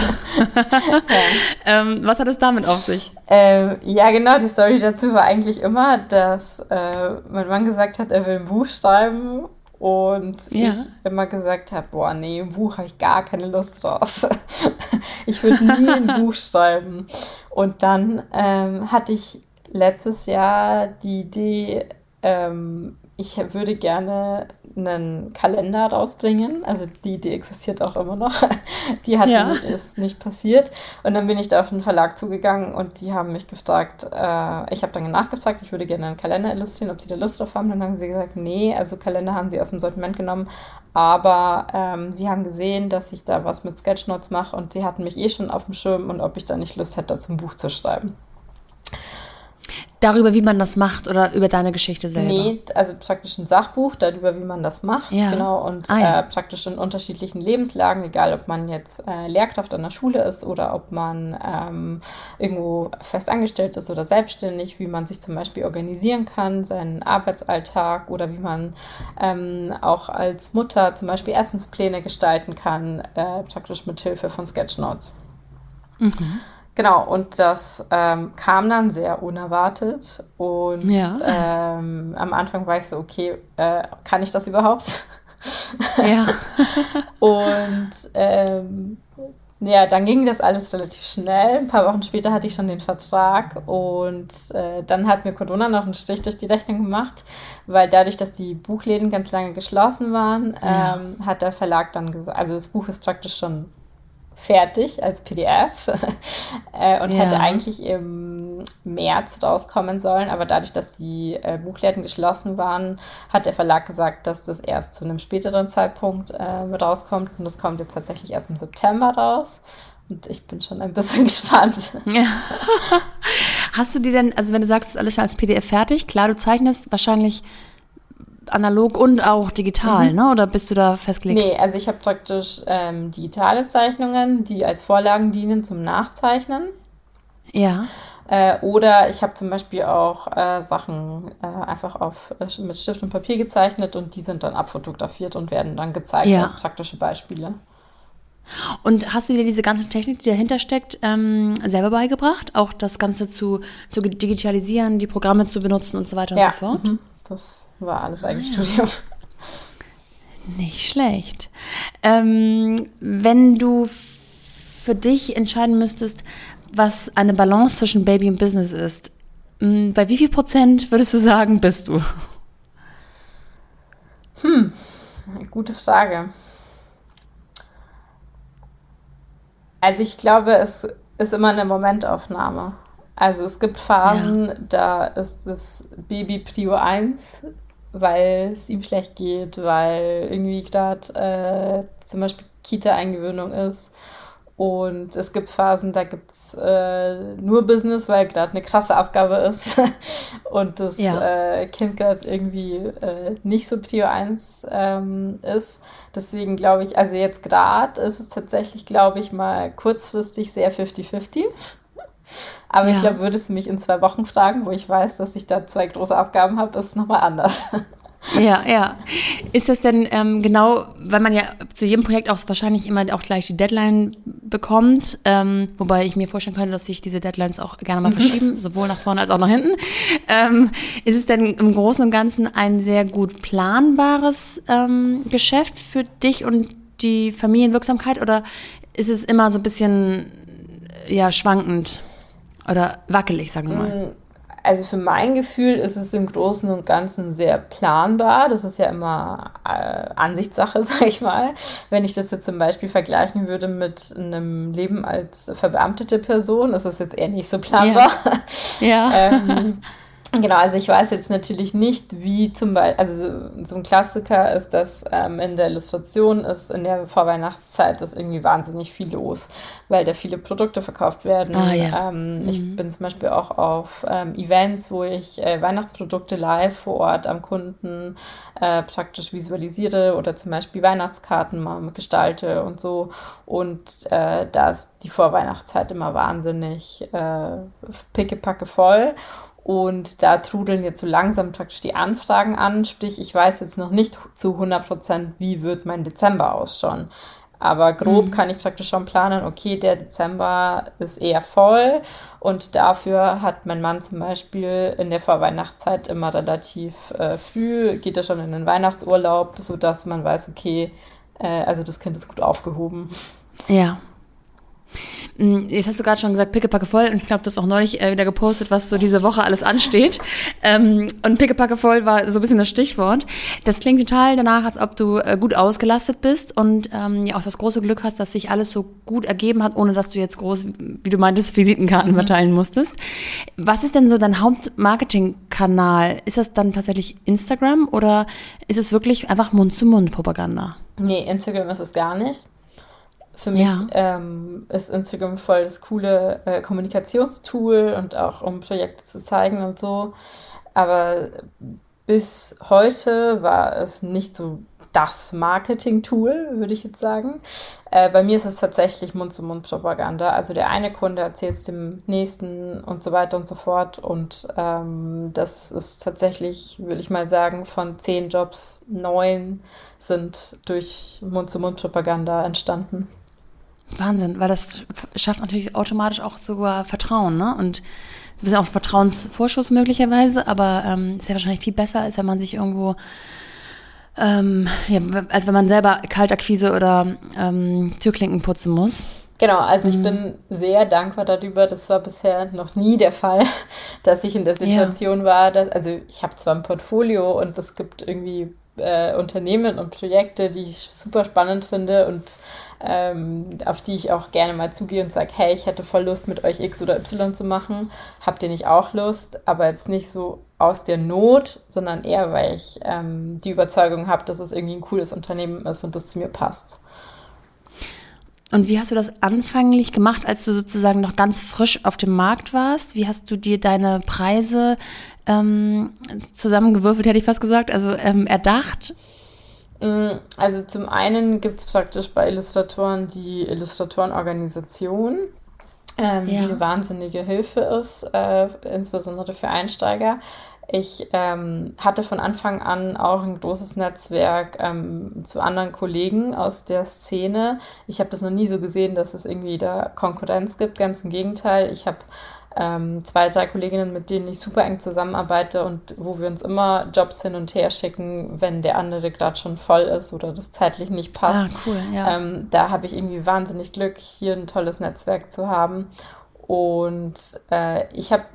Speaker 1: ähm, was hat es damit auf sich?
Speaker 2: Ähm, ja, genau, die Story dazu war eigentlich immer, dass äh, mein Mann gesagt hat, er will ein Buch schreiben und ja. ich immer gesagt habe, boah, nee, ein Buch habe ich gar keine Lust drauf. ich würde nie ein Buch schreiben. Und dann ähm, hatte ich letztes Jahr die Idee, ähm, ich würde gerne einen Kalender rausbringen. Also die, die existiert auch immer noch. Die hat ja. ist nicht passiert. Und dann bin ich da auf den Verlag zugegangen und die haben mich gefragt, äh, ich habe dann nachgefragt, ich würde gerne einen Kalender illustrieren, ob sie da Lust drauf haben. Dann haben sie gesagt, nee, also Kalender haben sie aus dem Sortiment genommen, aber ähm, sie haben gesehen, dass ich da was mit Sketchnotes mache und sie hatten mich eh schon auf dem Schirm und ob ich da nicht Lust hätte, zum Buch zu schreiben.
Speaker 1: Darüber, wie man das macht oder über deine Geschichte selber?
Speaker 2: Nee, also praktisch ein Sachbuch darüber, wie man das macht. Ja. Genau. Und ah, ja. äh, praktisch in unterschiedlichen Lebenslagen, egal ob man jetzt äh, Lehrkraft an der Schule ist oder ob man ähm, irgendwo fest angestellt ist oder selbstständig, wie man sich zum Beispiel organisieren kann, seinen Arbeitsalltag oder wie man ähm, auch als Mutter zum Beispiel Essenspläne gestalten kann, äh, praktisch mit Hilfe von Sketchnotes. Mhm. Genau, und das ähm, kam dann sehr unerwartet. Und ja. ähm, am Anfang war ich so, okay, äh, kann ich das überhaupt? Ja. und ähm, ja, dann ging das alles relativ schnell. Ein paar Wochen später hatte ich schon den Vertrag und äh, dann hat mir Corona noch einen Strich durch die Rechnung gemacht, weil dadurch, dass die Buchläden ganz lange geschlossen waren, ja. ähm, hat der Verlag dann gesagt, also das Buch ist praktisch schon fertig als PDF äh, und ja. hätte eigentlich im März rauskommen sollen, aber dadurch, dass die äh, Buchläden geschlossen waren, hat der Verlag gesagt, dass das erst zu einem späteren Zeitpunkt äh, rauskommt und das kommt jetzt tatsächlich erst im September raus. Und ich bin schon ein bisschen gespannt. Ja.
Speaker 1: Hast du dir denn, also wenn du sagst, es ist alles schon als PDF fertig, klar, du zeichnest wahrscheinlich analog und auch digital, mhm. ne? Oder bist du da festgelegt?
Speaker 2: Nee, also ich habe praktisch ähm, digitale Zeichnungen, die als Vorlagen dienen zum Nachzeichnen.
Speaker 1: Ja.
Speaker 2: Äh, oder ich habe zum Beispiel auch äh, Sachen äh, einfach auf, äh, mit Stift und Papier gezeichnet und die sind dann abfotografiert und werden dann gezeigt ja. als praktische Beispiele.
Speaker 1: Und hast du dir diese ganze Technik, die dahinter steckt, ähm, selber beigebracht? Auch das Ganze zu, zu digitalisieren, die Programme zu benutzen und so weiter
Speaker 2: ja.
Speaker 1: und so fort?
Speaker 2: Mhm. Das war alles eigentlich ah, Studium.
Speaker 1: Nicht schlecht. Ähm, wenn du für dich entscheiden müsstest, was eine Balance zwischen Baby und Business ist, bei wie viel Prozent würdest du sagen, bist du?
Speaker 2: Hm, gute Frage. Also ich glaube, es ist immer eine Momentaufnahme. Also es gibt Phasen, ja. da ist das Baby Prio 1, weil es ihm schlecht geht, weil irgendwie gerade äh, zum Beispiel Kita-Eingewöhnung ist und es gibt Phasen, da gibt es äh, nur Business, weil gerade eine krasse Abgabe ist und das ja. äh, Kind gerade irgendwie äh, nicht so Prio 1 ähm, ist. Deswegen glaube ich, also jetzt gerade ist es tatsächlich, glaube ich, mal kurzfristig sehr 50-50. Aber ja. ich glaube, würdest du mich in zwei Wochen fragen, wo ich weiß, dass ich da zwei große Abgaben habe, ist es nochmal anders.
Speaker 1: Ja, ja. Ist das denn ähm, genau, weil man ja zu jedem Projekt auch wahrscheinlich immer auch gleich die Deadline bekommt, ähm, wobei ich mir vorstellen könnte, dass sich diese Deadlines auch gerne mal verschieben, sowohl nach vorne als auch nach hinten. Ähm, ist es denn im Großen und Ganzen ein sehr gut planbares ähm, Geschäft für dich und die Familienwirksamkeit oder ist es immer so ein bisschen ja schwankend oder wackelig, sagen wir mal? Mm,
Speaker 2: also für mein Gefühl ist es im Großen und Ganzen sehr planbar. Das ist ja immer äh, Ansichtssache, sag ich mal. Wenn ich das jetzt zum Beispiel vergleichen würde mit einem Leben als verbeamtete Person, ist das jetzt eher nicht so planbar. Ja. ja. ähm, Genau, also ich weiß jetzt natürlich nicht, wie zum Beispiel, also so ein Klassiker ist, dass ähm, in der Illustration ist in der Vorweihnachtszeit ist irgendwie wahnsinnig viel los, weil da viele Produkte verkauft werden. Ah, ja. ähm, mhm. Ich bin zum Beispiel auch auf ähm, Events, wo ich äh, Weihnachtsprodukte live vor Ort am Kunden äh, praktisch visualisiere oder zum Beispiel Weihnachtskarten mal gestalte und so. Und äh, da ist die Vorweihnachtszeit immer wahnsinnig äh, pickepacke voll. Und da trudeln jetzt so langsam praktisch die Anfragen an. Sprich, ich weiß jetzt noch nicht zu 100 Prozent, wie wird mein Dezember ausschauen. Aber grob mhm. kann ich praktisch schon planen, okay, der Dezember ist eher voll und dafür hat mein Mann zum Beispiel in der Vorweihnachtszeit immer relativ äh, früh, geht er schon in den Weihnachtsurlaub, sodass man weiß, okay, äh, also das Kind ist gut aufgehoben.
Speaker 1: Ja, jetzt hast du gerade schon gesagt, Pickepacke voll und ich glaube, du hast auch neulich äh, wieder gepostet, was so diese Woche alles ansteht. Ähm, und Pickepacke voll war so ein bisschen das Stichwort. Das klingt total danach, als ob du äh, gut ausgelastet bist und ähm, ja auch das große Glück hast, dass sich alles so gut ergeben hat, ohne dass du jetzt groß, wie du meintest, Visitenkarten mhm. verteilen musstest. Was ist denn so dein Hauptmarketingkanal? Ist das dann tatsächlich Instagram oder ist es wirklich einfach Mund-zu-Mund-Propaganda?
Speaker 2: Nee, Instagram ist es gar nicht. Für mich ja. ähm, ist Instagram voll das coole äh, Kommunikationstool und auch um Projekte zu zeigen und so. Aber bis heute war es nicht so das Marketing-Tool, würde ich jetzt sagen. Äh, bei mir ist es tatsächlich Mund-zu-Mund-Propaganda. Also der eine Kunde erzählt es dem nächsten und so weiter und so fort. Und ähm, das ist tatsächlich, würde ich mal sagen, von zehn Jobs neun sind durch Mund-zu-Mund-Propaganda entstanden.
Speaker 1: Wahnsinn, weil das schafft natürlich automatisch auch sogar Vertrauen, ne? Und ein bisschen auch Vertrauensvorschuss möglicherweise, aber ähm, ist ja wahrscheinlich viel besser, als wenn man sich irgendwo, ähm, ja, als wenn man selber Kaltakquise oder ähm, Türklinken putzen muss.
Speaker 2: Genau, also ich mhm. bin sehr dankbar darüber. Das war bisher noch nie der Fall, dass ich in der Situation ja. war. Dass, also ich habe zwar ein Portfolio und es gibt irgendwie äh, Unternehmen und Projekte, die ich super spannend finde und ähm, auf die ich auch gerne mal zugehe und sage, hey, ich hätte voll Lust, mit euch X oder Y zu machen. Habt ihr nicht auch Lust? Aber jetzt nicht so aus der Not, sondern eher, weil ich ähm, die Überzeugung habe, dass es irgendwie ein cooles Unternehmen ist und das zu mir passt.
Speaker 1: Und wie hast du das anfänglich gemacht, als du sozusagen noch ganz frisch auf dem Markt warst? Wie hast du dir deine Preise ähm, zusammengewürfelt, hätte ich fast gesagt, also ähm, erdacht?
Speaker 2: Mm, also zum einen gibt es praktisch bei Illustratoren die Illustratorenorganisation, ähm, ja. die eine wahnsinnige Hilfe ist, äh, insbesondere für Einsteiger. Ich ähm, hatte von Anfang an auch ein großes Netzwerk ähm, zu anderen Kollegen aus der Szene. Ich habe das noch nie so gesehen, dass es irgendwie da Konkurrenz gibt. Ganz im Gegenteil. Ich habe ähm, zwei, drei Kolleginnen, mit denen ich super eng zusammenarbeite und wo wir uns immer Jobs hin und her schicken, wenn der andere gerade schon voll ist oder das zeitlich nicht passt.
Speaker 1: Ah, cool, ja.
Speaker 2: Ähm, da habe ich irgendwie wahnsinnig Glück, hier ein tolles Netzwerk zu haben. Und äh, ich habe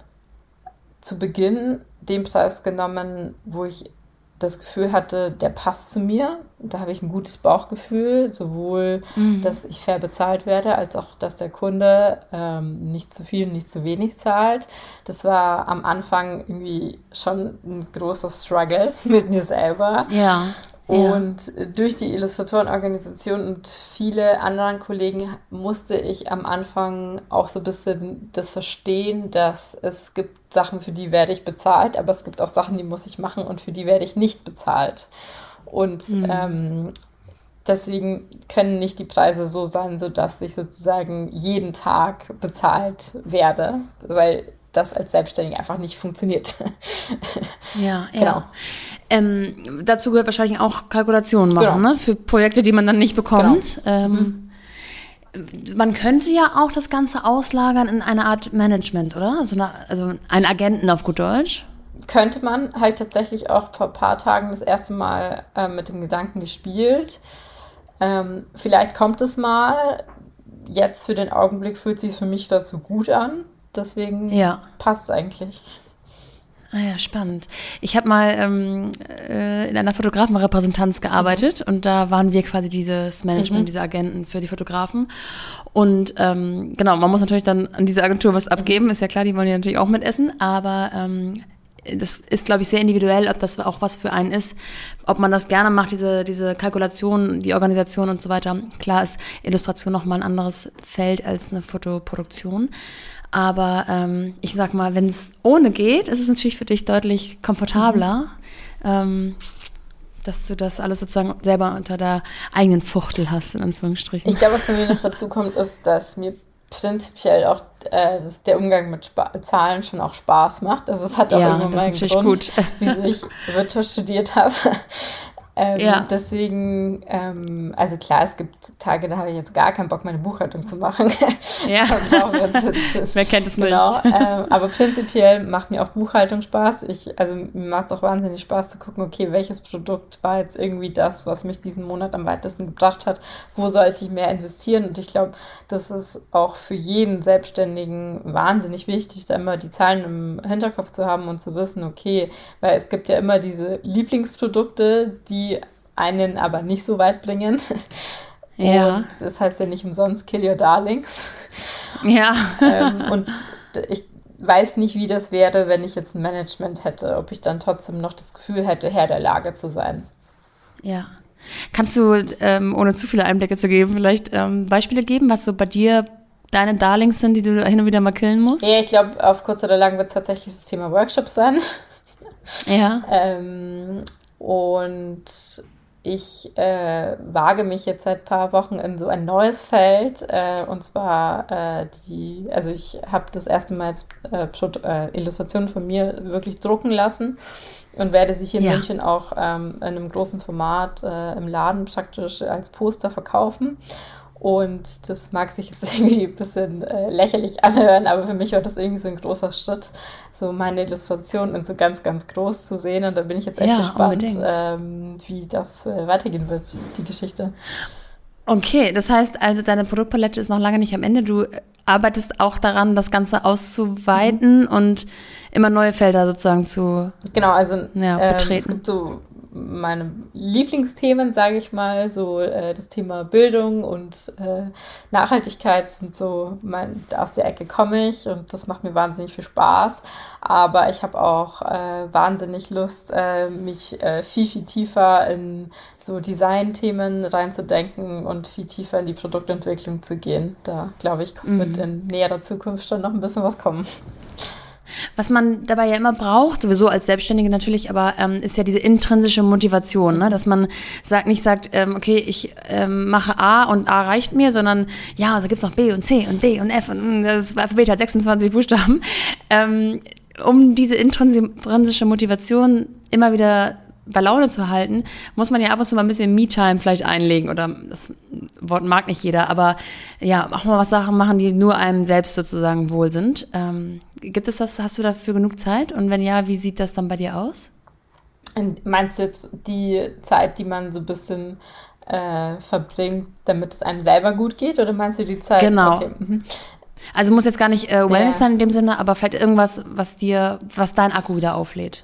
Speaker 2: zu Beginn den Preis genommen, wo ich das Gefühl hatte, der passt zu mir. Da habe ich ein gutes Bauchgefühl, sowohl, mhm. dass ich fair bezahlt werde, als auch, dass der Kunde ähm, nicht zu viel, nicht zu wenig zahlt. Das war am Anfang irgendwie schon ein großer Struggle mit mir selber.
Speaker 1: Ja.
Speaker 2: Und ja. durch die Illustratorenorganisation und viele anderen Kollegen musste ich am Anfang auch so ein bisschen das verstehen, dass es gibt Sachen, für die werde ich bezahlt, aber es gibt auch Sachen, die muss ich machen und für die werde ich nicht bezahlt. Und mhm. ähm, deswegen können nicht die Preise so sein, sodass ich sozusagen jeden Tag bezahlt werde, weil das als Selbstständige einfach nicht funktioniert.
Speaker 1: Ja, genau. ja. Ähm, dazu gehört wahrscheinlich auch Kalkulationen machen, genau. ne? Für Projekte, die man dann nicht bekommt. Genau. Ähm, mhm. Man könnte ja auch das Ganze auslagern in eine Art Management, oder? Also, eine, also einen Agenten auf gut Deutsch.
Speaker 2: Könnte man, habe ich tatsächlich auch vor ein paar Tagen das erste Mal äh, mit dem Gedanken gespielt. Ähm, vielleicht kommt es mal. Jetzt für den Augenblick fühlt es sich für mich dazu gut an. Deswegen ja. passt es eigentlich.
Speaker 1: Ah ja, spannend. Ich habe mal ähm, äh, in einer Fotografenrepräsentanz gearbeitet mhm. und da waren wir quasi dieses Management, mhm. diese Agenten für die Fotografen. Und ähm, genau, man muss natürlich dann an diese Agentur was abgeben, mhm. ist ja klar, die wollen ja natürlich auch mitessen, aber ähm, das ist, glaube ich, sehr individuell, ob das auch was für einen ist, ob man das gerne macht, diese, diese Kalkulation, die Organisation und so weiter. Klar ist Illustration nochmal ein anderes Feld als eine Fotoproduktion. Aber ähm, ich sag mal, wenn es ohne geht, ist es natürlich für dich deutlich komfortabler, mhm. ähm, dass du das alles sozusagen selber unter der eigenen Fuchtel hast, in Anführungsstrichen.
Speaker 2: Ich glaube, was bei mir noch dazu kommt, ist, dass mir prinzipiell auch äh, der Umgang mit Sp Zahlen schon auch Spaß macht. Also es hat auch ja, immer meinen Grund, gut. wieso ich Wirtschaft studiert habe. Ähm, ja. Deswegen, ähm, also klar, es gibt Tage, da habe ich jetzt gar keinen Bock, meine Buchhaltung zu machen.
Speaker 1: Ja. Wer kennt es
Speaker 2: genau. nicht? Ähm, aber prinzipiell macht mir auch Buchhaltung Spaß. Ich, also mir macht es auch wahnsinnig Spaß zu gucken, okay, welches Produkt war jetzt irgendwie das, was mich diesen Monat am weitesten gebracht hat? Wo sollte ich mehr investieren? Und ich glaube, das ist auch für jeden Selbstständigen wahnsinnig wichtig, da immer die Zahlen im Hinterkopf zu haben und zu wissen, okay, weil es gibt ja immer diese Lieblingsprodukte, die einen aber nicht so weit bringen. Ja. Und das heißt ja nicht umsonst Kill Your Darlings.
Speaker 1: Ja.
Speaker 2: ähm, und ich weiß nicht, wie das wäre, wenn ich jetzt ein Management hätte, ob ich dann trotzdem noch das Gefühl hätte, Herr der Lage zu sein.
Speaker 1: Ja. Kannst du, ähm, ohne zu viele Einblicke zu geben, vielleicht ähm, Beispiele geben, was so bei dir deine Darlings sind, die du hin und wieder mal killen musst?
Speaker 2: Ja, ich glaube, auf kurz oder lang wird es tatsächlich das Thema Workshop sein.
Speaker 1: Ja.
Speaker 2: ähm, und ich äh, wage mich jetzt seit ein paar Wochen in so ein neues Feld äh, und zwar äh, die, also ich habe das erste Mal jetzt äh, äh, Illustrationen von mir wirklich drucken lassen und werde sie hier in ja. München auch ähm, in einem großen Format äh, im Laden praktisch als Poster verkaufen. Und das mag sich jetzt irgendwie ein bisschen äh, lächerlich anhören, aber für mich war das irgendwie so ein großer Schritt, so meine Illustrationen in so ganz, ganz groß zu sehen. Und da bin ich jetzt echt ja, gespannt, ähm, wie das äh, weitergehen wird, die Geschichte.
Speaker 1: Okay, das heißt also, deine Produktpalette ist noch lange nicht am Ende. Du arbeitest auch daran, das Ganze auszuweiten mhm. und immer neue Felder sozusagen zu
Speaker 2: genau, also, ja, betreten. Ähm, es gibt so meine Lieblingsthemen, sage ich mal, so äh, das Thema Bildung und äh, Nachhaltigkeit sind so, mein, aus der Ecke komme ich und das macht mir wahnsinnig viel Spaß. Aber ich habe auch äh, wahnsinnig Lust, äh, mich äh, viel, viel tiefer in so Design-Themen reinzudenken und viel tiefer in die Produktentwicklung zu gehen. Da glaube ich, mhm. wird in näherer Zukunft schon noch ein bisschen was kommen.
Speaker 1: Was man dabei ja immer braucht, sowieso als Selbstständige natürlich, aber ähm, ist ja diese intrinsische Motivation, ne? dass man sagt, nicht sagt, ähm, okay, ich ähm, mache A und A reicht mir, sondern ja, da gibt's noch B und C und D und F und mm, das Alphabet hat 26 Buchstaben. Ähm, um diese intrinsische Motivation immer wieder bei Laune zu halten, muss man ja ab und zu mal ein bisschen Me-Time vielleicht einlegen. Oder das Wort mag nicht jeder, aber ja, auch mal was Sachen machen, die nur einem selbst sozusagen wohl sind. Ähm, gibt es das, hast du dafür genug Zeit? Und wenn ja, wie sieht das dann bei dir aus?
Speaker 2: Und meinst du jetzt die Zeit, die man so ein bisschen äh, verbringt, damit es einem selber gut geht? Oder meinst du die Zeit?
Speaker 1: Genau. Okay. Mhm. Also muss jetzt gar nicht äh, Wellness ja. sein in dem Sinne, aber vielleicht irgendwas, was dir, was dein Akku wieder auflädt.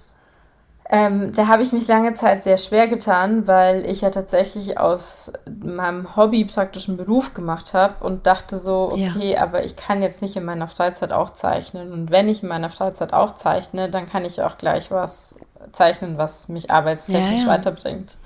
Speaker 2: Ähm, da habe ich mich lange Zeit sehr schwer getan, weil ich ja tatsächlich aus meinem Hobby praktischen Beruf gemacht habe und dachte so, okay, ja. aber ich kann jetzt nicht in meiner Freizeit auch zeichnen. Und wenn ich in meiner Freizeit auch zeichne, dann kann ich auch gleich was zeichnen, was mich arbeitstechnisch ja, ja. weiterbringt.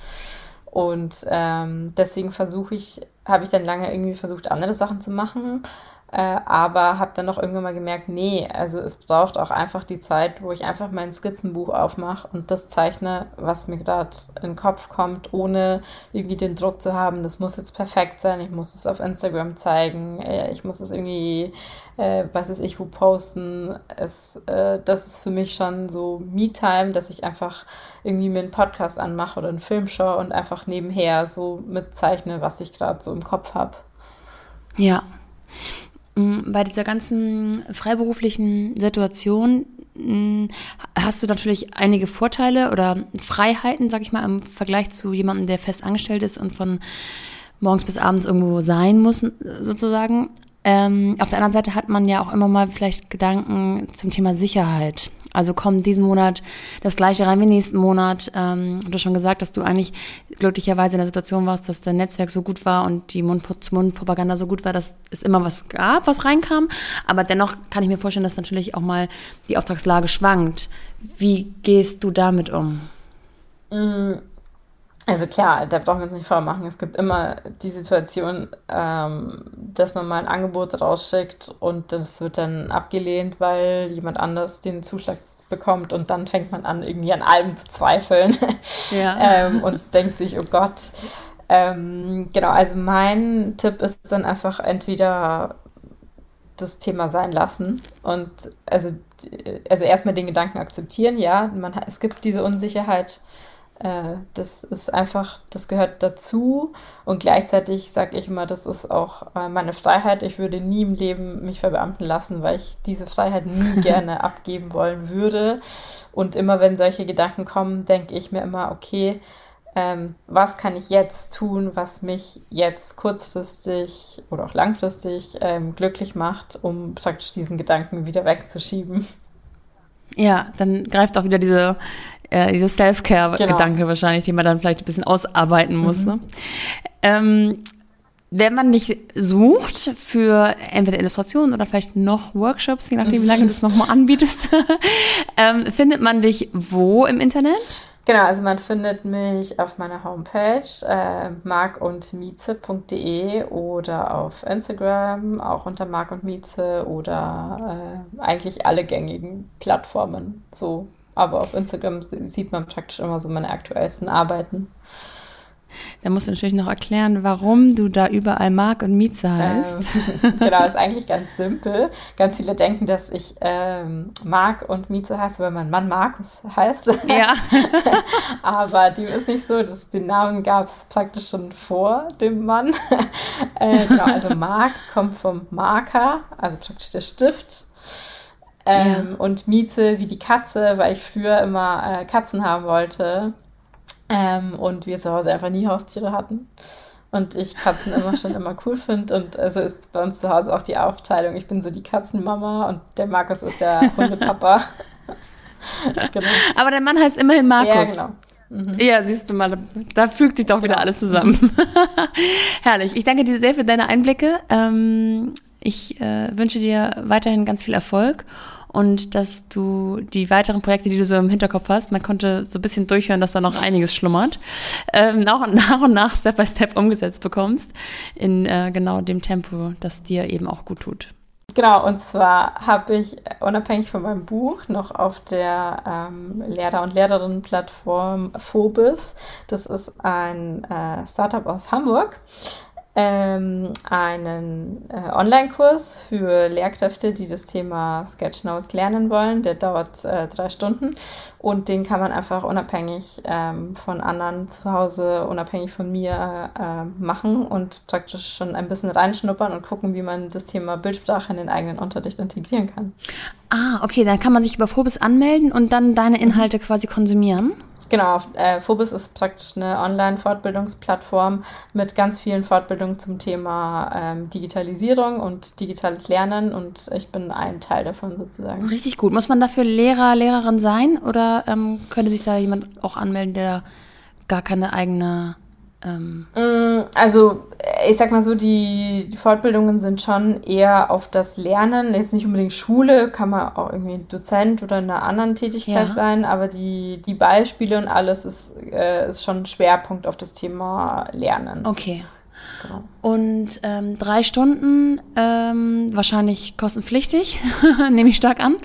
Speaker 2: Und ähm, deswegen versuche ich, habe ich dann lange irgendwie versucht, andere Sachen zu machen. Äh, aber habe dann noch irgendwann mal gemerkt, nee, also es braucht auch einfach die Zeit, wo ich einfach mein Skizzenbuch aufmache und das zeichne, was mir gerade in den Kopf kommt, ohne irgendwie den Druck zu haben, das muss jetzt perfekt sein, ich muss es auf Instagram zeigen, äh, ich muss es irgendwie, äh, was weiß ich, wo posten. Es, äh, das ist für mich schon so Me-Time, dass ich einfach irgendwie mir einen Podcast anmache oder einen Film schaue und einfach nebenher so mitzeichne, was ich gerade so im Kopf habe.
Speaker 1: Ja. Mm, bei dieser ganzen freiberuflichen Situation mm, hast du natürlich einige Vorteile oder Freiheiten, sag ich mal, im Vergleich zu jemandem, der fest angestellt ist und von morgens bis abends irgendwo sein muss, sozusagen. Ähm, auf der anderen Seite hat man ja auch immer mal vielleicht Gedanken zum Thema Sicherheit. Also kommt diesen Monat das gleiche rein wie nächsten Monat. Ähm, du hast schon gesagt, dass du eigentlich glücklicherweise in der Situation warst, dass dein Netzwerk so gut war und die Mund-zu-Mund-Propaganda so gut war, dass es immer was gab, was reinkam. Aber dennoch kann ich mir vorstellen, dass natürlich auch mal die Auftragslage schwankt. Wie gehst du damit um?
Speaker 2: Mm, also klar, da brauchen wir uns nicht vormachen. Es gibt immer die Situation, ähm, dass man mal ein Angebot rausschickt und das wird dann abgelehnt, weil jemand anders den Zuschlag bekommt und dann fängt man an, irgendwie an allem zu zweifeln ja. ähm, und denkt sich, oh Gott. Ähm, genau, also mein Tipp ist dann einfach entweder das Thema sein lassen und also, also erstmal den Gedanken akzeptieren, ja, man, es gibt diese Unsicherheit äh, das ist einfach, das gehört dazu und gleichzeitig sage ich immer, das ist auch äh, meine Freiheit. Ich würde nie im Leben mich verbeamten lassen, weil ich diese Freiheit nie gerne abgeben wollen würde. Und immer wenn solche Gedanken kommen, denke ich mir immer, okay, ähm, was kann ich jetzt tun, was mich jetzt kurzfristig oder auch langfristig ähm, glücklich macht, um praktisch diesen Gedanken wieder wegzuschieben.
Speaker 1: Ja, dann greift auch wieder diese äh, dieser Self-Care-Gedanke genau. wahrscheinlich, den man dann vielleicht ein bisschen ausarbeiten muss. Mhm. Ne? Ähm, wenn man dich sucht für entweder Illustrationen oder vielleicht noch Workshops, je nachdem, wie lange du das nochmal anbietest, ähm, findet man dich wo im Internet?
Speaker 2: Genau, also man findet mich auf meiner Homepage äh, markundmieze.de oder auf Instagram auch unter Mark und Mieze oder äh, eigentlich alle gängigen Plattformen. So aber auf Instagram sieht man praktisch immer so meine aktuellsten Arbeiten.
Speaker 1: Da musst du natürlich noch erklären, warum du da überall Mark und Mieze heißt.
Speaker 2: Ähm, genau, ist eigentlich ganz simpel. Ganz viele denken, dass ich ähm, Mark und Mieze heiße, weil mein Mann Markus heißt. Ja. Aber dem ist nicht so. Das, den Namen gab es praktisch schon vor dem Mann. äh, genau, also Mark kommt vom Marker, also praktisch der Stift. Ähm, ja. Und Mieze wie die Katze, weil ich früher immer äh, Katzen haben wollte. Ähm, und wir zu Hause einfach nie Haustiere hatten. Und ich Katzen immer schon immer cool finde. Und also ist bei uns zu Hause auch die Aufteilung. Ich bin so die Katzenmama und der Markus ist der Hundepapa.
Speaker 1: genau. Aber der Mann heißt immerhin Markus. Ja, genau. Mhm. Ja, siehst du mal, da fügt sich doch wieder genau. alles zusammen. Herrlich. Ich danke dir sehr für deine Einblicke. Ähm, ich äh, wünsche dir weiterhin ganz viel Erfolg und dass du die weiteren Projekte, die du so im Hinterkopf hast, man konnte so ein bisschen durchhören, dass da noch einiges schlummert, ähm, auch nach und nach Step by Step umgesetzt bekommst in äh, genau dem Tempo, das dir eben auch gut tut.
Speaker 2: Genau, und zwar habe ich unabhängig von meinem Buch noch auf der ähm, Lehrer- und Lehrerinnen-Plattform Phobis, das ist ein äh, Startup aus Hamburg, ähm, einen äh, Online-Kurs für Lehrkräfte, die das Thema Sketchnotes lernen wollen. Der dauert äh, drei Stunden und den kann man einfach unabhängig ähm, von anderen zu Hause, unabhängig von mir äh, machen und praktisch schon ein bisschen reinschnuppern und gucken, wie man das Thema Bildsprache in den eigenen Unterricht integrieren kann.
Speaker 1: Ah, okay, dann kann man sich über Phobis anmelden und dann deine Inhalte quasi konsumieren.
Speaker 2: Genau, äh, Phobis ist praktisch eine Online-Fortbildungsplattform mit ganz vielen Fortbildungen zum Thema ähm, Digitalisierung und digitales Lernen und ich bin ein Teil davon sozusagen.
Speaker 1: Richtig gut. Muss man dafür Lehrer, Lehrerin sein oder ähm, könnte sich da jemand auch anmelden, der gar keine eigene
Speaker 2: ähm mm, also ich sag mal so, die, die, Fortbildungen sind schon eher auf das Lernen, jetzt nicht unbedingt Schule, kann man auch irgendwie Dozent oder in einer anderen Tätigkeit ja. sein, aber die, die Beispiele und alles ist, äh, ist schon ein Schwerpunkt auf das Thema Lernen.
Speaker 1: Okay. Genau. Und ähm, drei Stunden ähm, wahrscheinlich kostenpflichtig, nehme ich stark an.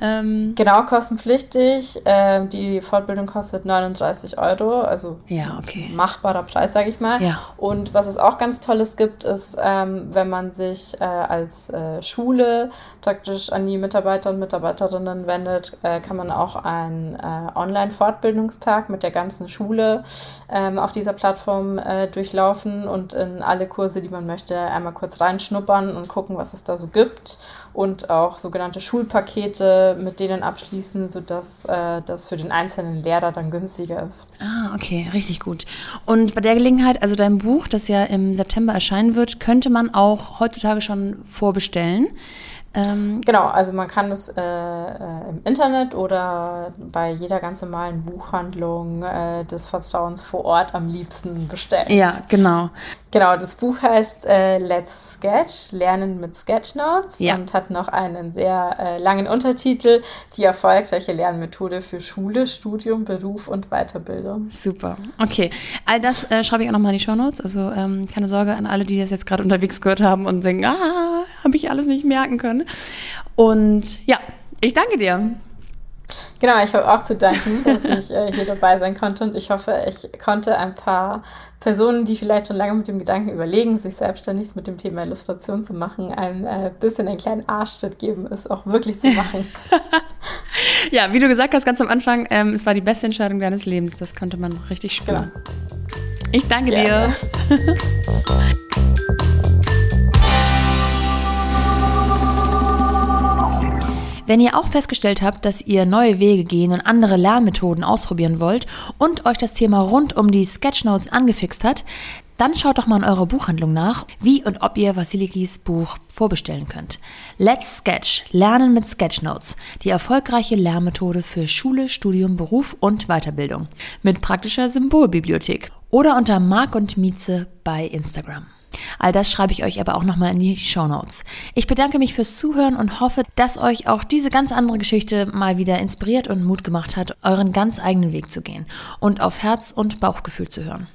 Speaker 2: Ähm, genau, kostenpflichtig. Ähm, die Fortbildung kostet 39 Euro, also
Speaker 1: ja, okay.
Speaker 2: machbarer Preis, sage ich mal. Ja. Und was es auch ganz Tolles gibt, ist, ähm, wenn man sich äh, als äh, Schule praktisch an die Mitarbeiter und Mitarbeiterinnen wendet, äh, kann man auch einen äh, Online-Fortbildungstag mit der ganzen Schule ähm, auf dieser Plattform äh, durchlaufen und in alle Kurse, die man möchte, einmal kurz reinschnuppern und gucken, was es da so gibt und auch sogenannte Schulpakete mit denen abschließen, sodass äh, das für den einzelnen Lehrer dann günstiger ist.
Speaker 1: Ah, okay, richtig gut. Und bei der Gelegenheit, also dein Buch, das ja im September erscheinen wird, könnte man auch heutzutage schon vorbestellen.
Speaker 2: Ähm, genau, also man kann es äh, äh, im Internet oder bei jeder ganz normalen Buchhandlung äh, des Vertrauens vor Ort am liebsten bestellen.
Speaker 1: Ja, genau.
Speaker 2: Genau, das Buch heißt äh, Let's Sketch, Lernen mit Sketchnotes ja. und hat noch einen sehr äh, langen Untertitel, die erfolgreiche Lernmethode für Schule, Studium, Beruf und Weiterbildung.
Speaker 1: Super, okay. All das äh, schreibe ich auch nochmal in die Shownotes, also ähm, keine Sorge an alle, die das jetzt gerade unterwegs gehört haben und denken, ah, habe ich alles nicht merken können. Und ja, ich danke dir.
Speaker 2: Genau, ich habe auch zu danken, dass ich äh, hier dabei sein konnte und ich hoffe, ich konnte ein paar Personen, die vielleicht schon lange mit dem Gedanken überlegen, sich selbstständig mit dem Thema Illustration zu machen, ein äh, bisschen einen kleinen Arschtritt geben, es auch wirklich zu machen.
Speaker 1: ja, wie du gesagt hast ganz am Anfang, ähm, es war die beste Entscheidung deines Lebens, das konnte man richtig spüren. Genau. Ich danke Gerne. dir. Wenn ihr auch festgestellt habt, dass ihr neue Wege gehen und andere Lernmethoden ausprobieren wollt und euch das Thema rund um die Sketchnotes angefixt hat, dann schaut doch mal in eurer Buchhandlung nach, wie und ob ihr Vasilikis Buch vorbestellen könnt. Let's Sketch, Lernen mit Sketchnotes, die erfolgreiche Lernmethode für Schule, Studium, Beruf und Weiterbildung mit praktischer Symbolbibliothek oder unter Mark und Mieze bei Instagram. All das schreibe ich euch aber auch nochmal in die Show Notes. Ich bedanke mich fürs Zuhören und hoffe, dass euch auch diese ganz andere Geschichte mal wieder inspiriert und Mut gemacht hat, euren ganz eigenen Weg zu gehen und auf Herz und Bauchgefühl zu hören.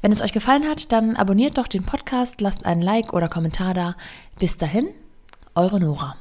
Speaker 1: Wenn es euch gefallen hat, dann abonniert doch den Podcast, lasst ein Like oder Kommentar da. Bis dahin, eure Nora.